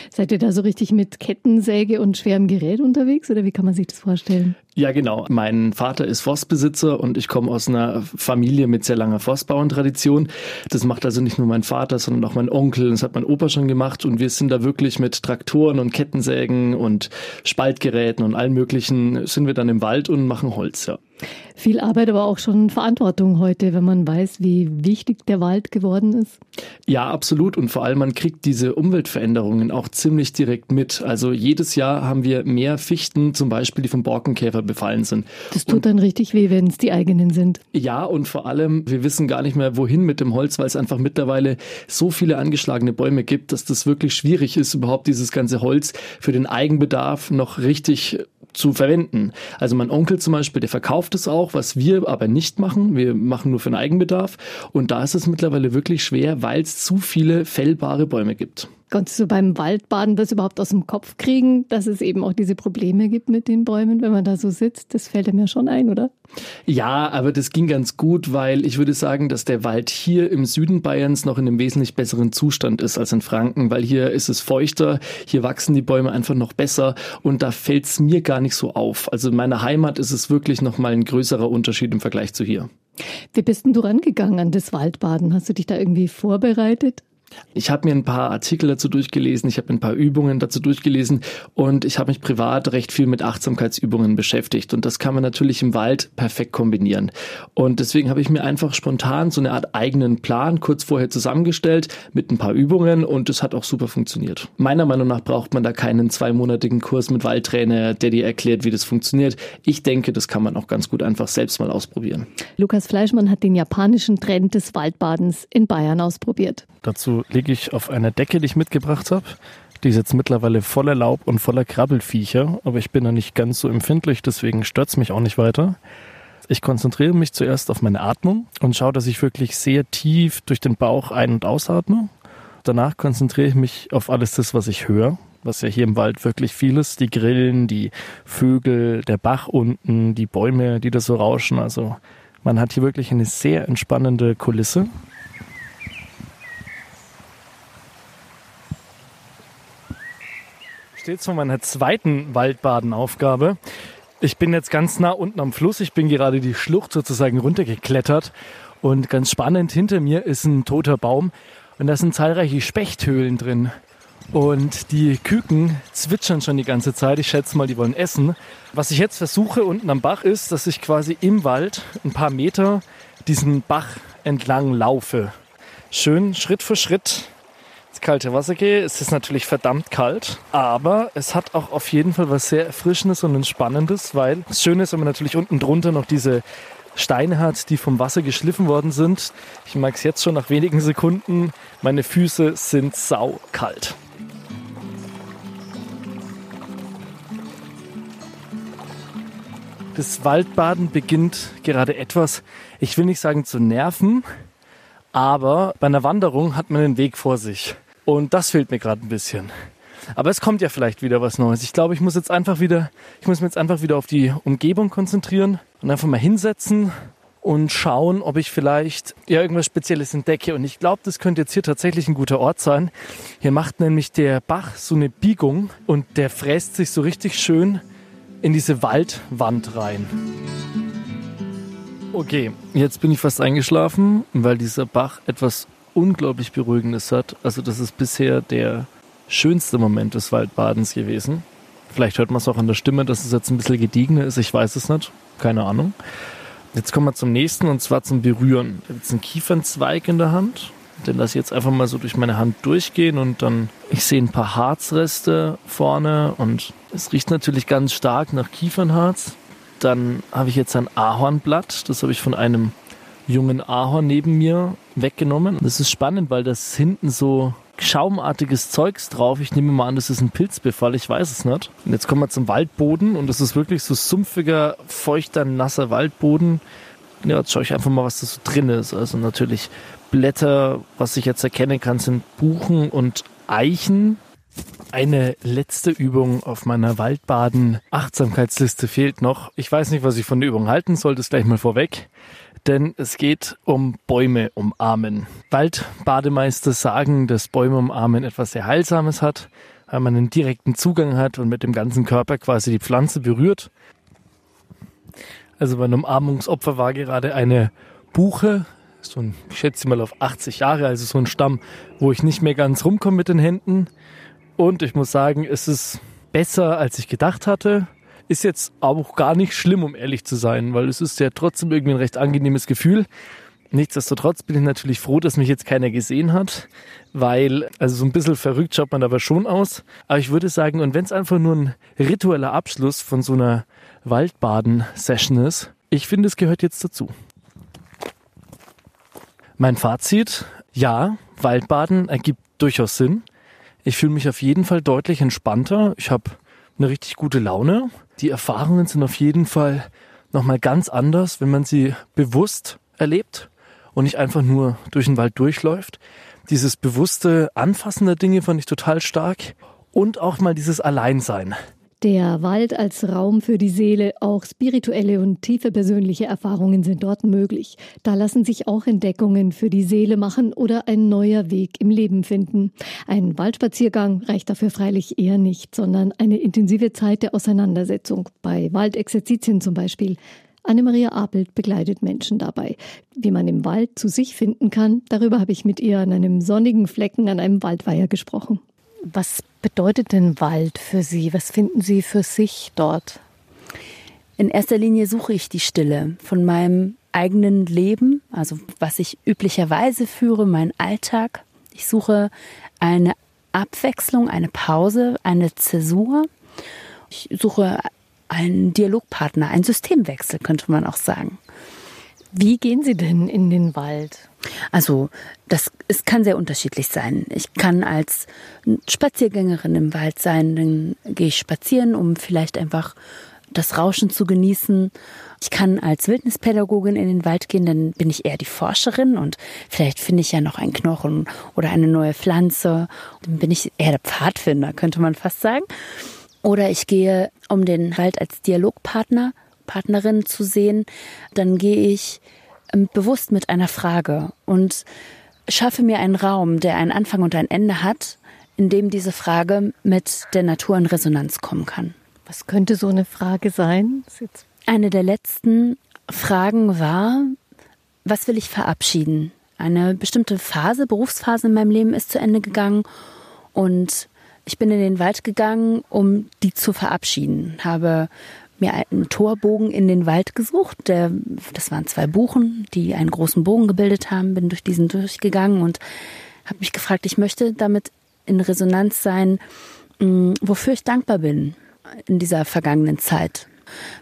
Speaker 5: Seid ihr da so richtig mit Kettensäge und schwerem Gerät unterwegs oder wie kann man sich das vorstellen?
Speaker 11: Ja, genau. Mein Vater ist Forstbesitzer und ich komme aus einer Familie mit sehr langer Forstbauerntradition. Das macht also nicht nur mein Vater, sondern auch mein Onkel. Das hat mein Opa schon gemacht und wir sind da wirklich mit Traktoren und Kettensägen und Spaltgeräten und allen möglichen sind wir dann im Wald und machen Holz, ja.
Speaker 5: Viel Arbeit, aber auch schon Verantwortung heute, wenn man weiß, wie wichtig der Wald geworden ist.
Speaker 11: Ja, absolut. Und vor allem, man kriegt diese Umweltveränderungen auch ziemlich direkt mit. Also jedes Jahr haben wir mehr Fichten, zum Beispiel, die vom Borkenkäfer befallen sind.
Speaker 5: Das tut und, dann richtig weh, wenn es die eigenen sind.
Speaker 11: Ja, und vor allem, wir wissen gar nicht mehr, wohin mit dem Holz, weil es einfach mittlerweile so viele angeschlagene Bäume gibt, dass das wirklich schwierig ist, überhaupt dieses ganze Holz für den Eigenbedarf noch richtig zu verwenden. Also mein Onkel zum Beispiel, der verkauft es auch, was wir aber nicht machen. Wir machen nur für den Eigenbedarf. Und da ist es mittlerweile wirklich schwer, weil es zu viele fällbare Bäume gibt.
Speaker 5: Konntest du beim Waldbaden das überhaupt aus dem Kopf kriegen, dass es eben auch diese Probleme gibt mit den Bäumen, wenn man da so sitzt? Das fällt mir schon ein, oder?
Speaker 11: Ja, aber das ging ganz gut, weil ich würde sagen, dass der Wald hier im Süden Bayerns noch in einem wesentlich besseren Zustand ist als in Franken, weil hier ist es feuchter, hier wachsen die Bäume einfach noch besser und da fällt es mir gar nicht so auf. Also in meiner Heimat ist es wirklich noch mal ein größerer Unterschied im Vergleich zu hier.
Speaker 5: Wie bist denn du rangegangen an das Waldbaden? Hast du dich da irgendwie vorbereitet?
Speaker 11: Ich habe mir ein paar Artikel dazu durchgelesen, ich habe ein paar Übungen dazu durchgelesen und ich habe mich privat recht viel mit Achtsamkeitsübungen beschäftigt und das kann man natürlich im Wald perfekt kombinieren. Und deswegen habe ich mir einfach spontan so eine Art eigenen Plan kurz vorher zusammengestellt mit ein paar Übungen und es hat auch super funktioniert. Meiner Meinung nach braucht man da keinen zweimonatigen Kurs mit Waldtrainer, der dir erklärt, wie das funktioniert. Ich denke, das kann man auch ganz gut einfach selbst mal ausprobieren.
Speaker 5: Lukas Fleischmann hat den japanischen Trend des Waldbadens in Bayern ausprobiert.
Speaker 12: Dazu liege ich auf einer Decke, die ich mitgebracht habe. Die ist jetzt mittlerweile voller Laub und voller Krabbelfiecher, aber ich bin da nicht ganz so empfindlich, deswegen stört es mich auch nicht weiter. Ich konzentriere mich zuerst auf meine Atmung und schaue, dass ich wirklich sehr tief durch den Bauch ein- und ausatme. Danach konzentriere ich mich auf alles das, was ich höre, was ja hier im Wald wirklich viel ist. Die Grillen, die Vögel, der Bach unten, die Bäume, die da so rauschen. Also man hat hier wirklich eine sehr entspannende Kulisse. Steht vor meiner zweiten Waldbadenaufgabe. Ich bin jetzt ganz nah unten am Fluss. Ich bin gerade die Schlucht sozusagen runtergeklettert. Und ganz spannend, hinter mir ist ein toter Baum. Und da sind zahlreiche Spechthöhlen drin. Und die Küken zwitschern schon die ganze Zeit. Ich schätze mal, die wollen essen. Was ich jetzt versuche unten am Bach ist, dass ich quasi im Wald ein paar Meter diesen Bach entlang laufe. Schön Schritt für Schritt kalte Wasser gehe, ist es natürlich verdammt kalt. Aber es hat auch auf jeden Fall was sehr Erfrischendes und Entspannendes, weil das Schöne ist, wenn man natürlich unten drunter noch diese Steine hat, die vom Wasser geschliffen worden sind. Ich mag es jetzt schon nach wenigen Sekunden. Meine Füße sind saukalt. Das Waldbaden beginnt gerade etwas, ich will nicht sagen zu nerven, aber bei einer Wanderung hat man den Weg vor sich. Und das fehlt mir gerade ein bisschen. Aber es kommt ja vielleicht wieder was Neues. Ich glaube, ich muss jetzt einfach wieder, ich muss mich jetzt einfach wieder auf die Umgebung konzentrieren und einfach mal hinsetzen und schauen, ob ich vielleicht ja irgendwas Spezielles entdecke. Und ich glaube, das könnte jetzt hier tatsächlich ein guter Ort sein. Hier macht nämlich der Bach so eine Biegung und der fräst sich so richtig schön in diese Waldwand rein. Okay, jetzt bin ich fast eingeschlafen, weil dieser Bach etwas unglaublich Beruhigendes hat. Also das ist bisher der schönste Moment des Waldbadens gewesen. Vielleicht hört man es auch an der Stimme, dass es jetzt ein bisschen gediegener ist. Ich weiß es nicht. Keine Ahnung. Jetzt kommen wir zum nächsten und zwar zum Berühren. Ich habe jetzt einen Kiefernzweig in der Hand. Den lasse ich jetzt einfach mal so durch meine Hand durchgehen und dann, ich sehe ein paar Harzreste vorne und es riecht natürlich ganz stark nach Kiefernharz. Dann habe ich jetzt ein Ahornblatt. Das habe ich von einem jungen Ahorn neben mir weggenommen. Das ist spannend, weil das hinten so schaumartiges Zeugs drauf. Ich nehme mal an, das ist ein Pilzbefall, ich weiß es nicht. Und jetzt kommen wir zum Waldboden und das ist wirklich so sumpfiger, feuchter, nasser Waldboden. Ja, jetzt schaue ich einfach mal, was da so drin ist. Also natürlich Blätter, was ich jetzt erkennen kann, sind Buchen und Eichen. Eine letzte Übung auf meiner Waldbaden-Achtsamkeitsliste fehlt noch. Ich weiß nicht, was ich von der Übung halten soll, das gleich mal vorweg denn es geht um Bäume umarmen. Waldbademeister sagen, dass Bäume umarmen etwas sehr Heilsames hat, weil man einen direkten Zugang hat und mit dem ganzen Körper quasi die Pflanze berührt. Also mein Umarmungsopfer war gerade eine Buche, so ein, ich schätze mal auf 80 Jahre, also so ein Stamm, wo ich nicht mehr ganz rumkomme mit den Händen. Und ich muss sagen, es ist besser, als ich gedacht hatte. Ist jetzt auch gar nicht schlimm, um ehrlich zu sein, weil es ist ja trotzdem irgendwie ein recht angenehmes Gefühl. Nichtsdestotrotz bin ich natürlich froh, dass mich jetzt keiner gesehen hat, weil, also so ein bisschen verrückt schaut man aber schon aus. Aber ich würde sagen, und wenn es einfach nur ein ritueller Abschluss von so einer Waldbaden-Session ist, ich finde, es gehört jetzt dazu. Mein Fazit, ja, Waldbaden ergibt durchaus Sinn. Ich fühle mich auf jeden Fall deutlich entspannter. Ich habe eine richtig gute Laune. Die Erfahrungen sind auf jeden Fall nochmal ganz anders, wenn man sie bewusst erlebt und nicht einfach nur durch den Wald durchläuft. Dieses bewusste Anfassen der Dinge fand ich total stark und auch mal dieses Alleinsein.
Speaker 5: Der Wald als Raum für die Seele, auch spirituelle und tiefe persönliche Erfahrungen sind dort möglich. Da lassen sich auch Entdeckungen für die Seele machen oder ein neuer Weg im Leben finden. Ein Waldspaziergang reicht dafür freilich eher nicht, sondern eine intensive Zeit der Auseinandersetzung, bei Waldexerzitien zum Beispiel. Annemaria Apelt begleitet Menschen dabei. Wie man im Wald zu sich finden kann, darüber habe ich mit ihr an einem sonnigen Flecken an einem Waldweiher gesprochen. Was bedeutet denn Wald für Sie? Was finden Sie für sich dort?
Speaker 10: In erster Linie suche ich die Stille von meinem eigenen Leben, also was ich üblicherweise führe, mein Alltag. Ich suche eine Abwechslung, eine Pause, eine Zäsur. Ich suche einen Dialogpartner, einen Systemwechsel, könnte man auch sagen.
Speaker 5: Wie gehen Sie denn in den Wald?
Speaker 10: Also, das es kann sehr unterschiedlich sein. Ich kann als Spaziergängerin im Wald sein, dann gehe ich spazieren, um vielleicht einfach das Rauschen zu genießen. Ich kann als Wildnispädagogin in den Wald gehen, dann bin ich eher die Forscherin und vielleicht finde ich ja noch einen Knochen oder eine neue Pflanze. Dann bin ich eher der Pfadfinder, könnte man fast sagen. Oder ich gehe, um den Wald als Dialogpartner Partnerin zu sehen, dann gehe ich ähm, bewusst mit einer Frage und schaffe mir einen Raum, der einen Anfang und ein Ende hat, in dem diese Frage mit der Natur in Resonanz kommen kann.
Speaker 5: Was könnte so eine Frage sein?
Speaker 10: Eine der letzten Fragen war, was will ich verabschieden? Eine bestimmte Phase, Berufsphase in meinem Leben ist zu Ende gegangen und ich bin in den Wald gegangen, um die zu verabschieden. Habe mir einen Torbogen in den Wald gesucht. Der, das waren zwei Buchen, die einen großen Bogen gebildet haben. Bin durch diesen durchgegangen und habe mich gefragt, ich möchte damit in Resonanz sein, mm, wofür ich dankbar bin in dieser vergangenen Zeit.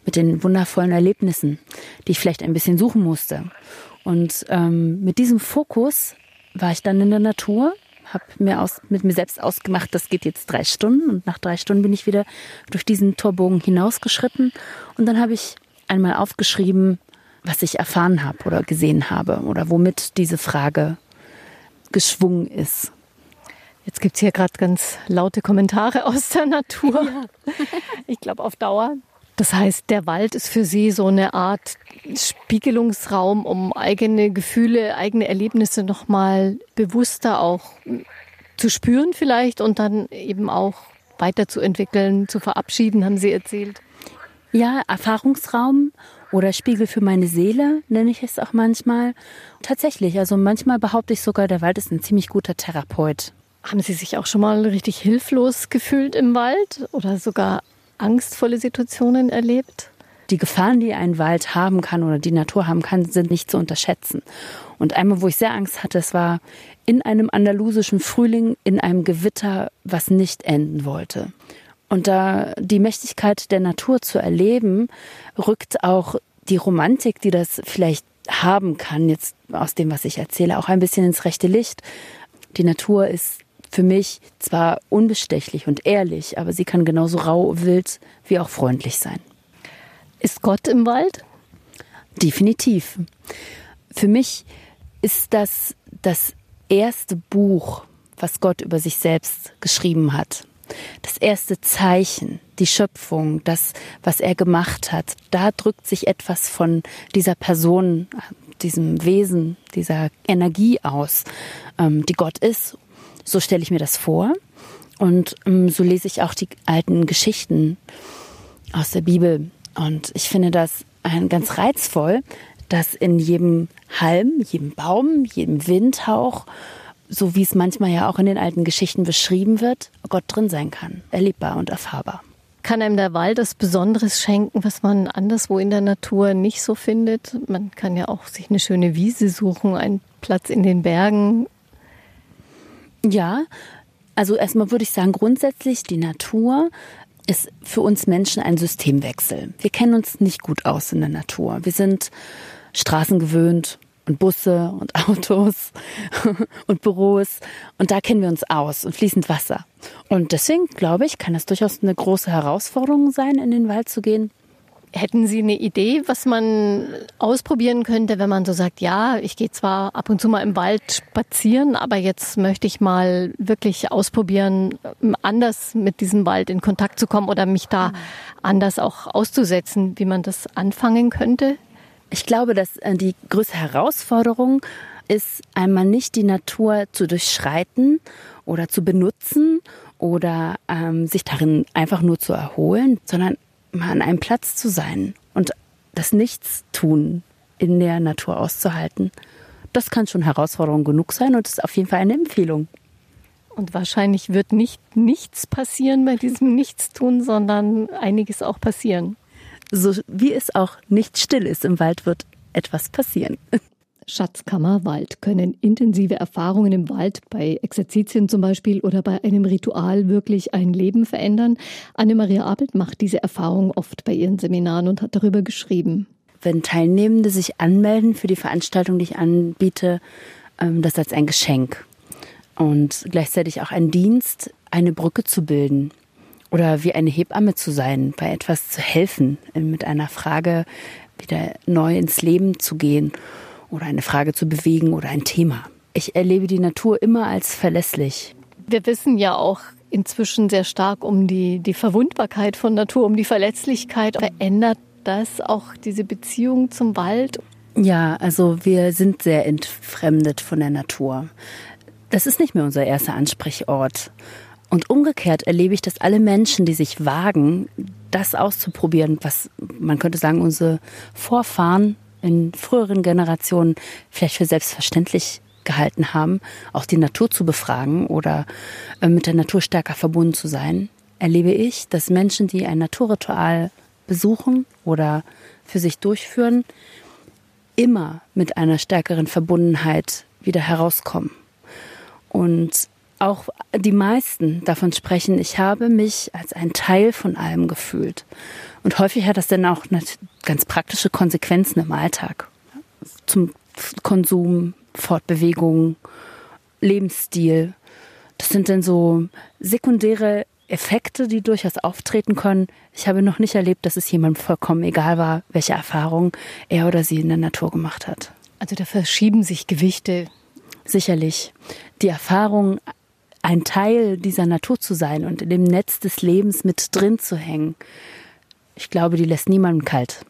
Speaker 10: Mit den wundervollen Erlebnissen, die ich vielleicht ein bisschen suchen musste. Und ähm, mit diesem Fokus war ich dann in der Natur habe mir aus, mit mir selbst ausgemacht, das geht jetzt drei Stunden. Und nach drei Stunden bin ich wieder durch diesen Torbogen hinausgeschritten. Und dann habe ich einmal aufgeschrieben, was ich erfahren habe oder gesehen habe oder womit diese Frage geschwungen ist.
Speaker 5: Jetzt gibt es hier gerade ganz laute Kommentare aus der Natur. Ja. Ich glaube, auf Dauer das heißt, der Wald ist für Sie so eine Art Spiegelungsraum, um eigene Gefühle, eigene Erlebnisse nochmal bewusster auch zu spüren vielleicht und dann eben auch weiterzuentwickeln, zu verabschieden, haben Sie erzählt.
Speaker 10: Ja, Erfahrungsraum oder Spiegel für meine Seele nenne ich es auch manchmal. Tatsächlich, also manchmal behaupte ich sogar, der Wald ist ein ziemlich guter Therapeut.
Speaker 5: Haben Sie sich auch schon mal richtig hilflos gefühlt im Wald oder sogar angstvolle Situationen erlebt?
Speaker 10: Die Gefahren, die ein Wald haben kann oder die Natur haben kann, sind nicht zu unterschätzen. Und einmal, wo ich sehr Angst hatte, es war in einem andalusischen Frühling, in einem Gewitter, was nicht enden wollte. Und da die Mächtigkeit der Natur zu erleben, rückt auch die Romantik, die das vielleicht haben kann, jetzt aus dem, was ich erzähle, auch ein bisschen ins rechte Licht. Die Natur ist für mich zwar unbestechlich und ehrlich, aber sie kann genauso rau, wild wie auch freundlich sein.
Speaker 5: Ist Gott im Wald?
Speaker 10: Definitiv. Für mich ist das das erste Buch, was Gott über sich selbst geschrieben hat. Das erste Zeichen, die Schöpfung, das, was er gemacht hat, da drückt sich etwas von dieser Person, diesem Wesen, dieser Energie aus, ähm, die Gott ist. So stelle ich mir das vor. Und ähm, so lese ich auch die alten Geschichten aus der Bibel. Und ich finde das ganz reizvoll, dass in jedem Halm, jedem Baum, jedem Windhauch, so wie es manchmal ja auch in den alten Geschichten beschrieben wird, Gott drin sein kann, erlebbar und erfahrbar.
Speaker 5: Kann einem der Wald das Besonderes schenken, was man anderswo in der Natur nicht so findet? Man kann ja auch sich eine schöne Wiese suchen, einen Platz in den Bergen.
Speaker 10: Ja, also erstmal würde ich sagen, grundsätzlich die Natur ist für uns Menschen ein Systemwechsel. Wir kennen uns nicht gut aus in der Natur. Wir sind Straßen gewöhnt und Busse und Autos und Büros und da kennen wir uns aus und fließend Wasser. Und deswegen glaube ich, kann es durchaus eine große Herausforderung sein, in den Wald zu gehen.
Speaker 5: Hätten Sie eine Idee, was man ausprobieren könnte, wenn man so sagt, ja, ich gehe zwar ab und zu mal im Wald spazieren, aber jetzt möchte ich mal wirklich ausprobieren, anders mit diesem Wald in Kontakt zu kommen oder mich da anders auch auszusetzen, wie man das anfangen könnte?
Speaker 10: Ich glaube, dass äh, die größte Herausforderung ist einmal nicht die Natur zu durchschreiten oder zu benutzen oder ähm, sich darin einfach nur zu erholen, sondern mal an einem Platz zu sein und das Nichtstun in der Natur auszuhalten. Das kann schon Herausforderung genug sein und ist auf jeden Fall eine Empfehlung.
Speaker 5: Und wahrscheinlich wird nicht nichts passieren bei diesem Nichtstun, sondern einiges auch passieren.
Speaker 10: So wie es auch nicht still ist im Wald, wird etwas passieren.
Speaker 5: Schatzkammer Wald können intensive Erfahrungen im Wald bei Exerzitien zum Beispiel oder bei einem Ritual wirklich ein Leben verändern. Annemaria Abelt macht diese Erfahrung oft bei ihren Seminaren und hat darüber geschrieben.
Speaker 10: Wenn Teilnehmende sich anmelden für die Veranstaltung, die ich anbiete, ähm, das als ein Geschenk und gleichzeitig auch ein Dienst, eine Brücke zu bilden oder wie eine Hebamme zu sein, bei etwas zu helfen, mit einer Frage wieder neu ins Leben zu gehen oder eine Frage zu bewegen oder ein Thema. Ich erlebe die Natur immer als verlässlich.
Speaker 5: Wir wissen ja auch inzwischen sehr stark um die, die Verwundbarkeit von Natur, um die Verletzlichkeit. Verändert das auch diese Beziehung zum Wald?
Speaker 10: Ja, also wir sind sehr entfremdet von der Natur. Das ist nicht mehr unser erster Ansprechort. Und umgekehrt erlebe ich, dass alle Menschen, die sich wagen, das auszuprobieren, was man könnte sagen, unsere Vorfahren in früheren Generationen vielleicht für selbstverständlich gehalten haben, auch die Natur zu befragen oder äh, mit der Natur stärker verbunden zu sein, erlebe ich, dass Menschen, die ein Naturritual besuchen oder für sich durchführen, immer mit einer stärkeren Verbundenheit wieder herauskommen. Und auch die meisten davon sprechen, ich habe mich als ein Teil von allem gefühlt. Und häufig hat das dann auch ganz praktische Konsequenzen im Alltag. Zum Konsum, Fortbewegung, Lebensstil. Das sind dann so sekundäre Effekte, die durchaus auftreten können. Ich habe noch nicht erlebt, dass es jemandem vollkommen egal war, welche Erfahrung er oder sie in der Natur gemacht hat.
Speaker 5: Also da verschieben sich Gewichte.
Speaker 10: Sicherlich. Die Erfahrung, ein Teil dieser Natur zu sein und in dem Netz des Lebens mit drin zu hängen, ich glaube, die lässt niemanden kalt.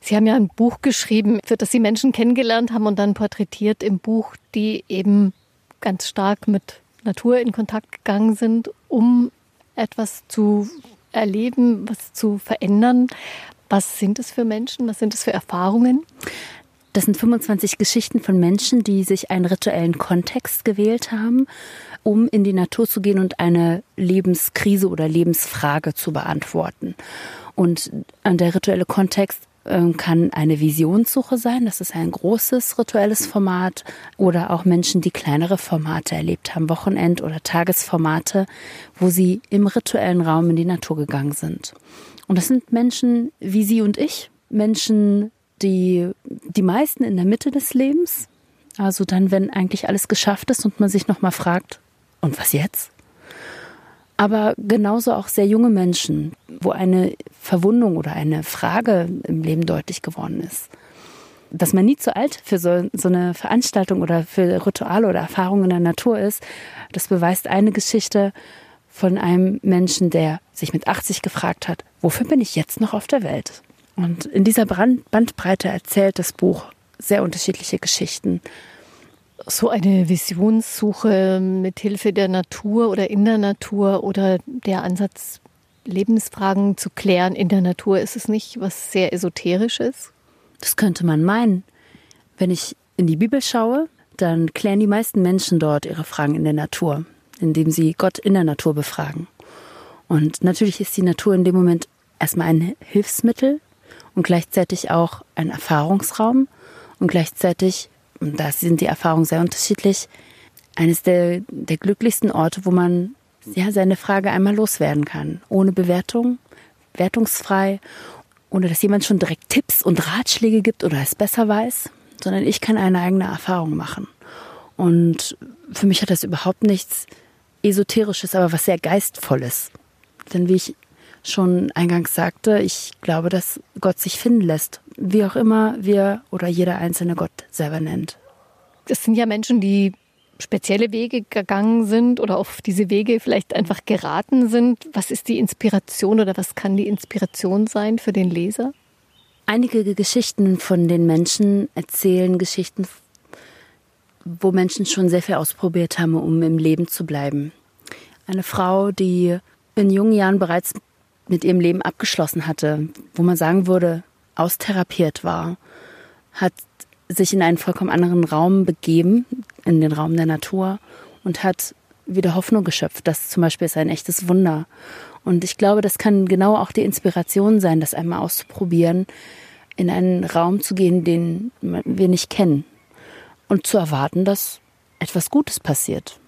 Speaker 5: Sie haben ja ein Buch geschrieben, für das Sie Menschen kennengelernt haben und dann porträtiert im Buch, die eben ganz stark mit Natur in Kontakt gegangen sind, um etwas zu erleben, was zu verändern. Was sind es für Menschen? Was sind es für Erfahrungen?
Speaker 10: Das sind 25 Geschichten von Menschen, die sich einen rituellen Kontext gewählt haben, um in die Natur zu gehen und eine Lebenskrise oder Lebensfrage zu beantworten. Und der rituelle Kontext ähm, kann eine Visionssuche sein. Das ist ein großes rituelles Format oder auch Menschen, die kleinere Formate erlebt haben, Wochenend- oder Tagesformate, wo sie im rituellen Raum in die Natur gegangen sind. Und das sind Menschen wie Sie und ich, Menschen, die die meisten in der Mitte des Lebens, also dann, wenn eigentlich alles geschafft ist und man sich nochmal fragt, und was jetzt? Aber genauso auch sehr junge Menschen, wo eine Verwundung oder eine Frage im Leben deutlich geworden ist. Dass man nie zu alt für so, so eine Veranstaltung oder für Rituale oder Erfahrungen in der Natur ist, das beweist eine Geschichte von einem Menschen, der sich mit 80 gefragt hat, wofür bin ich jetzt noch auf der Welt? Und in dieser Bandbreite erzählt das Buch sehr unterschiedliche Geschichten
Speaker 5: so eine Visionssuche mit Hilfe der Natur oder in der Natur oder der Ansatz, Lebensfragen zu klären in der Natur, ist es nicht was sehr Esoterisches?
Speaker 10: Das könnte man meinen. Wenn ich in die Bibel schaue, dann klären die meisten Menschen dort ihre Fragen in der Natur, indem sie Gott in der Natur befragen. Und natürlich ist die Natur in dem Moment erstmal ein Hilfsmittel und gleichzeitig auch ein Erfahrungsraum und gleichzeitig und da sind die Erfahrungen sehr unterschiedlich, eines der, der glücklichsten Orte, wo man ja, seine Frage einmal loswerden kann. Ohne Bewertung, wertungsfrei, ohne dass jemand schon direkt Tipps und Ratschläge gibt oder es besser weiß, sondern ich kann eine eigene Erfahrung machen. Und für mich hat das überhaupt nichts Esoterisches, aber was sehr Geistvolles. Denn wie ich schon eingangs sagte, ich glaube, dass Gott sich finden lässt, wie auch immer wir oder jeder einzelne Gott selber nennt.
Speaker 5: Das sind ja Menschen, die spezielle Wege gegangen sind oder auf diese Wege vielleicht einfach geraten sind. Was ist die Inspiration oder was kann die Inspiration sein für den Leser?
Speaker 10: Einige Geschichten von den Menschen erzählen Geschichten, wo Menschen schon sehr viel ausprobiert haben, um im Leben zu bleiben. Eine Frau, die in jungen Jahren bereits mit ihrem Leben abgeschlossen hatte, wo man sagen würde, austherapiert war, hat sich in einen vollkommen anderen Raum begeben, in den Raum der Natur und hat wieder Hoffnung geschöpft. Das zum Beispiel ist ein echtes Wunder. Und ich glaube, das kann genau auch die Inspiration sein, das einmal auszuprobieren, in einen Raum zu gehen, den wir nicht kennen und zu erwarten, dass etwas Gutes passiert.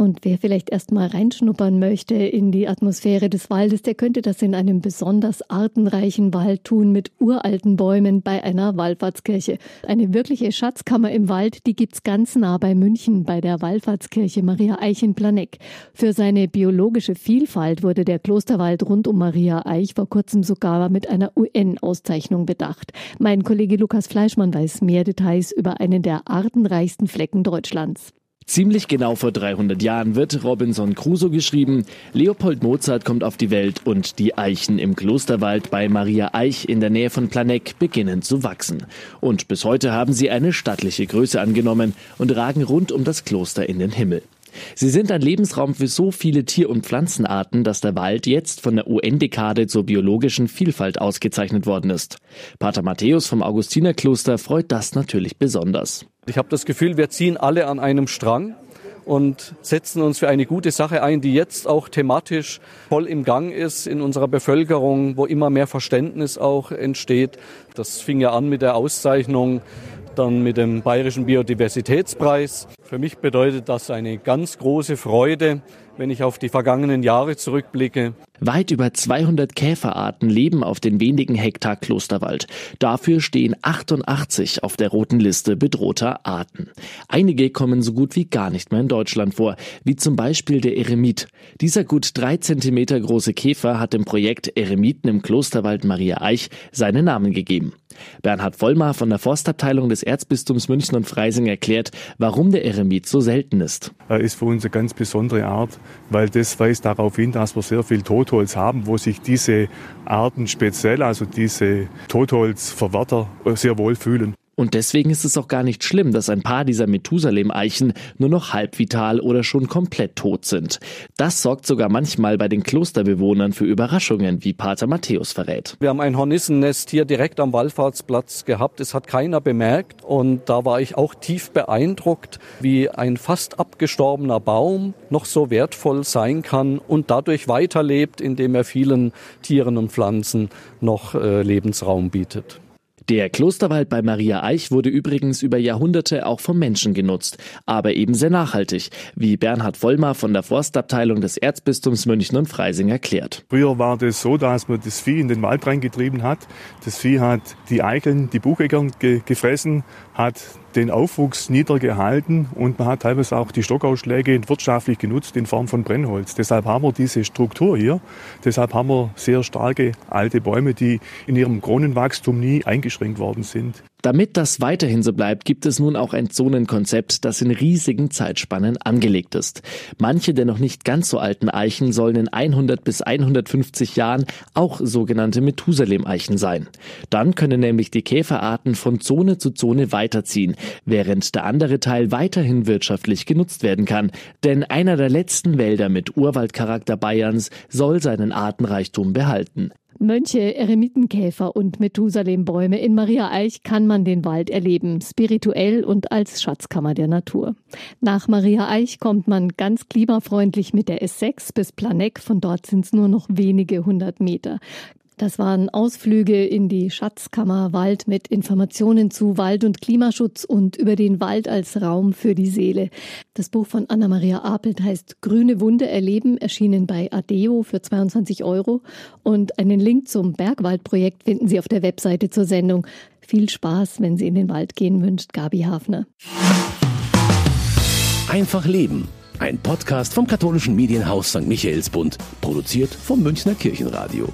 Speaker 5: Und wer vielleicht erst mal reinschnuppern möchte in die Atmosphäre des Waldes, der könnte das in einem besonders artenreichen Wald tun mit uralten Bäumen bei einer Wallfahrtskirche. Eine wirkliche Schatzkammer im Wald, die gibt's ganz nah bei München bei der Wallfahrtskirche Maria Eich in Planegg. Für seine biologische Vielfalt wurde der Klosterwald rund um Maria Eich vor kurzem sogar mit einer UN-Auszeichnung bedacht. Mein Kollege Lukas Fleischmann weiß mehr Details über einen der artenreichsten Flecken Deutschlands.
Speaker 12: Ziemlich genau vor 300 Jahren wird Robinson Crusoe geschrieben. Leopold Mozart kommt auf die Welt und die Eichen im Klosterwald bei Maria Eich in der Nähe von Planegg beginnen zu wachsen. Und bis heute haben sie eine stattliche Größe angenommen und ragen rund um das Kloster in den Himmel. Sie sind ein Lebensraum für so viele Tier- und Pflanzenarten, dass der Wald jetzt von der UN-Dekade zur biologischen Vielfalt ausgezeichnet worden ist. Pater Matthäus vom Augustinerkloster freut das natürlich besonders.
Speaker 13: Ich habe das Gefühl, wir ziehen alle an einem Strang und setzen uns für eine gute Sache ein, die jetzt auch thematisch voll im Gang ist in unserer Bevölkerung, wo immer mehr Verständnis auch entsteht. Das fing ja an mit der Auszeichnung, dann mit dem Bayerischen Biodiversitätspreis. Für mich bedeutet das eine ganz große Freude, wenn ich auf die vergangenen Jahre zurückblicke.
Speaker 12: Weit über 200 Käferarten leben auf den wenigen Hektar Klosterwald. Dafür stehen 88 auf der roten Liste bedrohter Arten. Einige kommen so gut wie gar nicht mehr in Deutschland vor, wie zum Beispiel der Eremit. Dieser gut drei Zentimeter große Käfer hat dem Projekt Eremiten im Klosterwald Maria Eich seinen Namen gegeben. Bernhard Vollmar von der Forstabteilung des Erzbistums München und Freising erklärt, warum der Eremit so selten ist.
Speaker 9: Er ist für uns eine ganz besondere Art, weil das weist darauf hin, dass wir sehr viel Totholz haben, wo sich diese Arten speziell, also diese Totholzverwerter, sehr wohl fühlen.
Speaker 12: Und deswegen ist es auch gar nicht schlimm, dass ein paar dieser Methusalem-Eichen nur noch halbvital oder schon komplett tot sind. Das sorgt sogar manchmal bei den Klosterbewohnern für Überraschungen, wie Pater Matthäus verrät.
Speaker 13: Wir haben ein Hornissennest hier direkt am Wallfahrtsplatz gehabt. Es hat keiner bemerkt und da war ich auch tief beeindruckt, wie ein fast abgestorbener Baum noch so wertvoll sein kann und dadurch weiterlebt, indem er vielen Tieren und Pflanzen noch äh, Lebensraum bietet.
Speaker 12: Der Klosterwald bei Maria Eich wurde übrigens über Jahrhunderte auch vom Menschen genutzt, aber eben sehr nachhaltig, wie Bernhard Vollmar von der Forstabteilung des Erzbistums München und Freising erklärt.
Speaker 9: Früher war das so, dass man das Vieh in den Wald reingetrieben hat. Das Vieh hat die Eicheln, die Bucheckern ge gefressen, hat den Aufwuchs niedergehalten und man hat teilweise auch die Stockausschläge wirtschaftlich genutzt in Form von Brennholz. Deshalb haben wir diese Struktur hier. Deshalb haben wir sehr starke alte Bäume, die in ihrem Kronenwachstum nie eingeschränkt worden sind.
Speaker 12: Damit das weiterhin so bleibt, gibt es nun auch ein Zonenkonzept, das in riesigen Zeitspannen angelegt ist. Manche der noch nicht ganz so alten Eichen sollen in 100 bis 150 Jahren auch sogenannte Methusalem-Eichen sein. Dann können nämlich die Käferarten von Zone zu Zone weiterziehen, während der andere Teil weiterhin wirtschaftlich genutzt werden kann. Denn einer der letzten Wälder mit Urwaldcharakter Bayerns soll seinen Artenreichtum behalten.
Speaker 5: Mönche, Eremitenkäfer und Methusalembäume in Maria Eich kann man den Wald erleben, spirituell und als Schatzkammer der Natur. Nach Maria Eich kommt man ganz klimafreundlich mit der S6 bis Planegg, von dort sind es nur noch wenige hundert Meter. Das waren Ausflüge in die Schatzkammer Wald mit Informationen zu Wald- und Klimaschutz und über den Wald als Raum für die Seele. Das Buch von Anna-Maria Apelt heißt Grüne Wunde erleben, erschienen bei Adeo für 22 Euro. Und einen Link zum Bergwaldprojekt finden Sie auf der Webseite zur Sendung. Viel Spaß, wenn Sie in den Wald gehen, wünscht Gabi Hafner.
Speaker 1: Einfach Leben. Ein Podcast vom katholischen Medienhaus St. Michaelsbund, produziert vom Münchner Kirchenradio.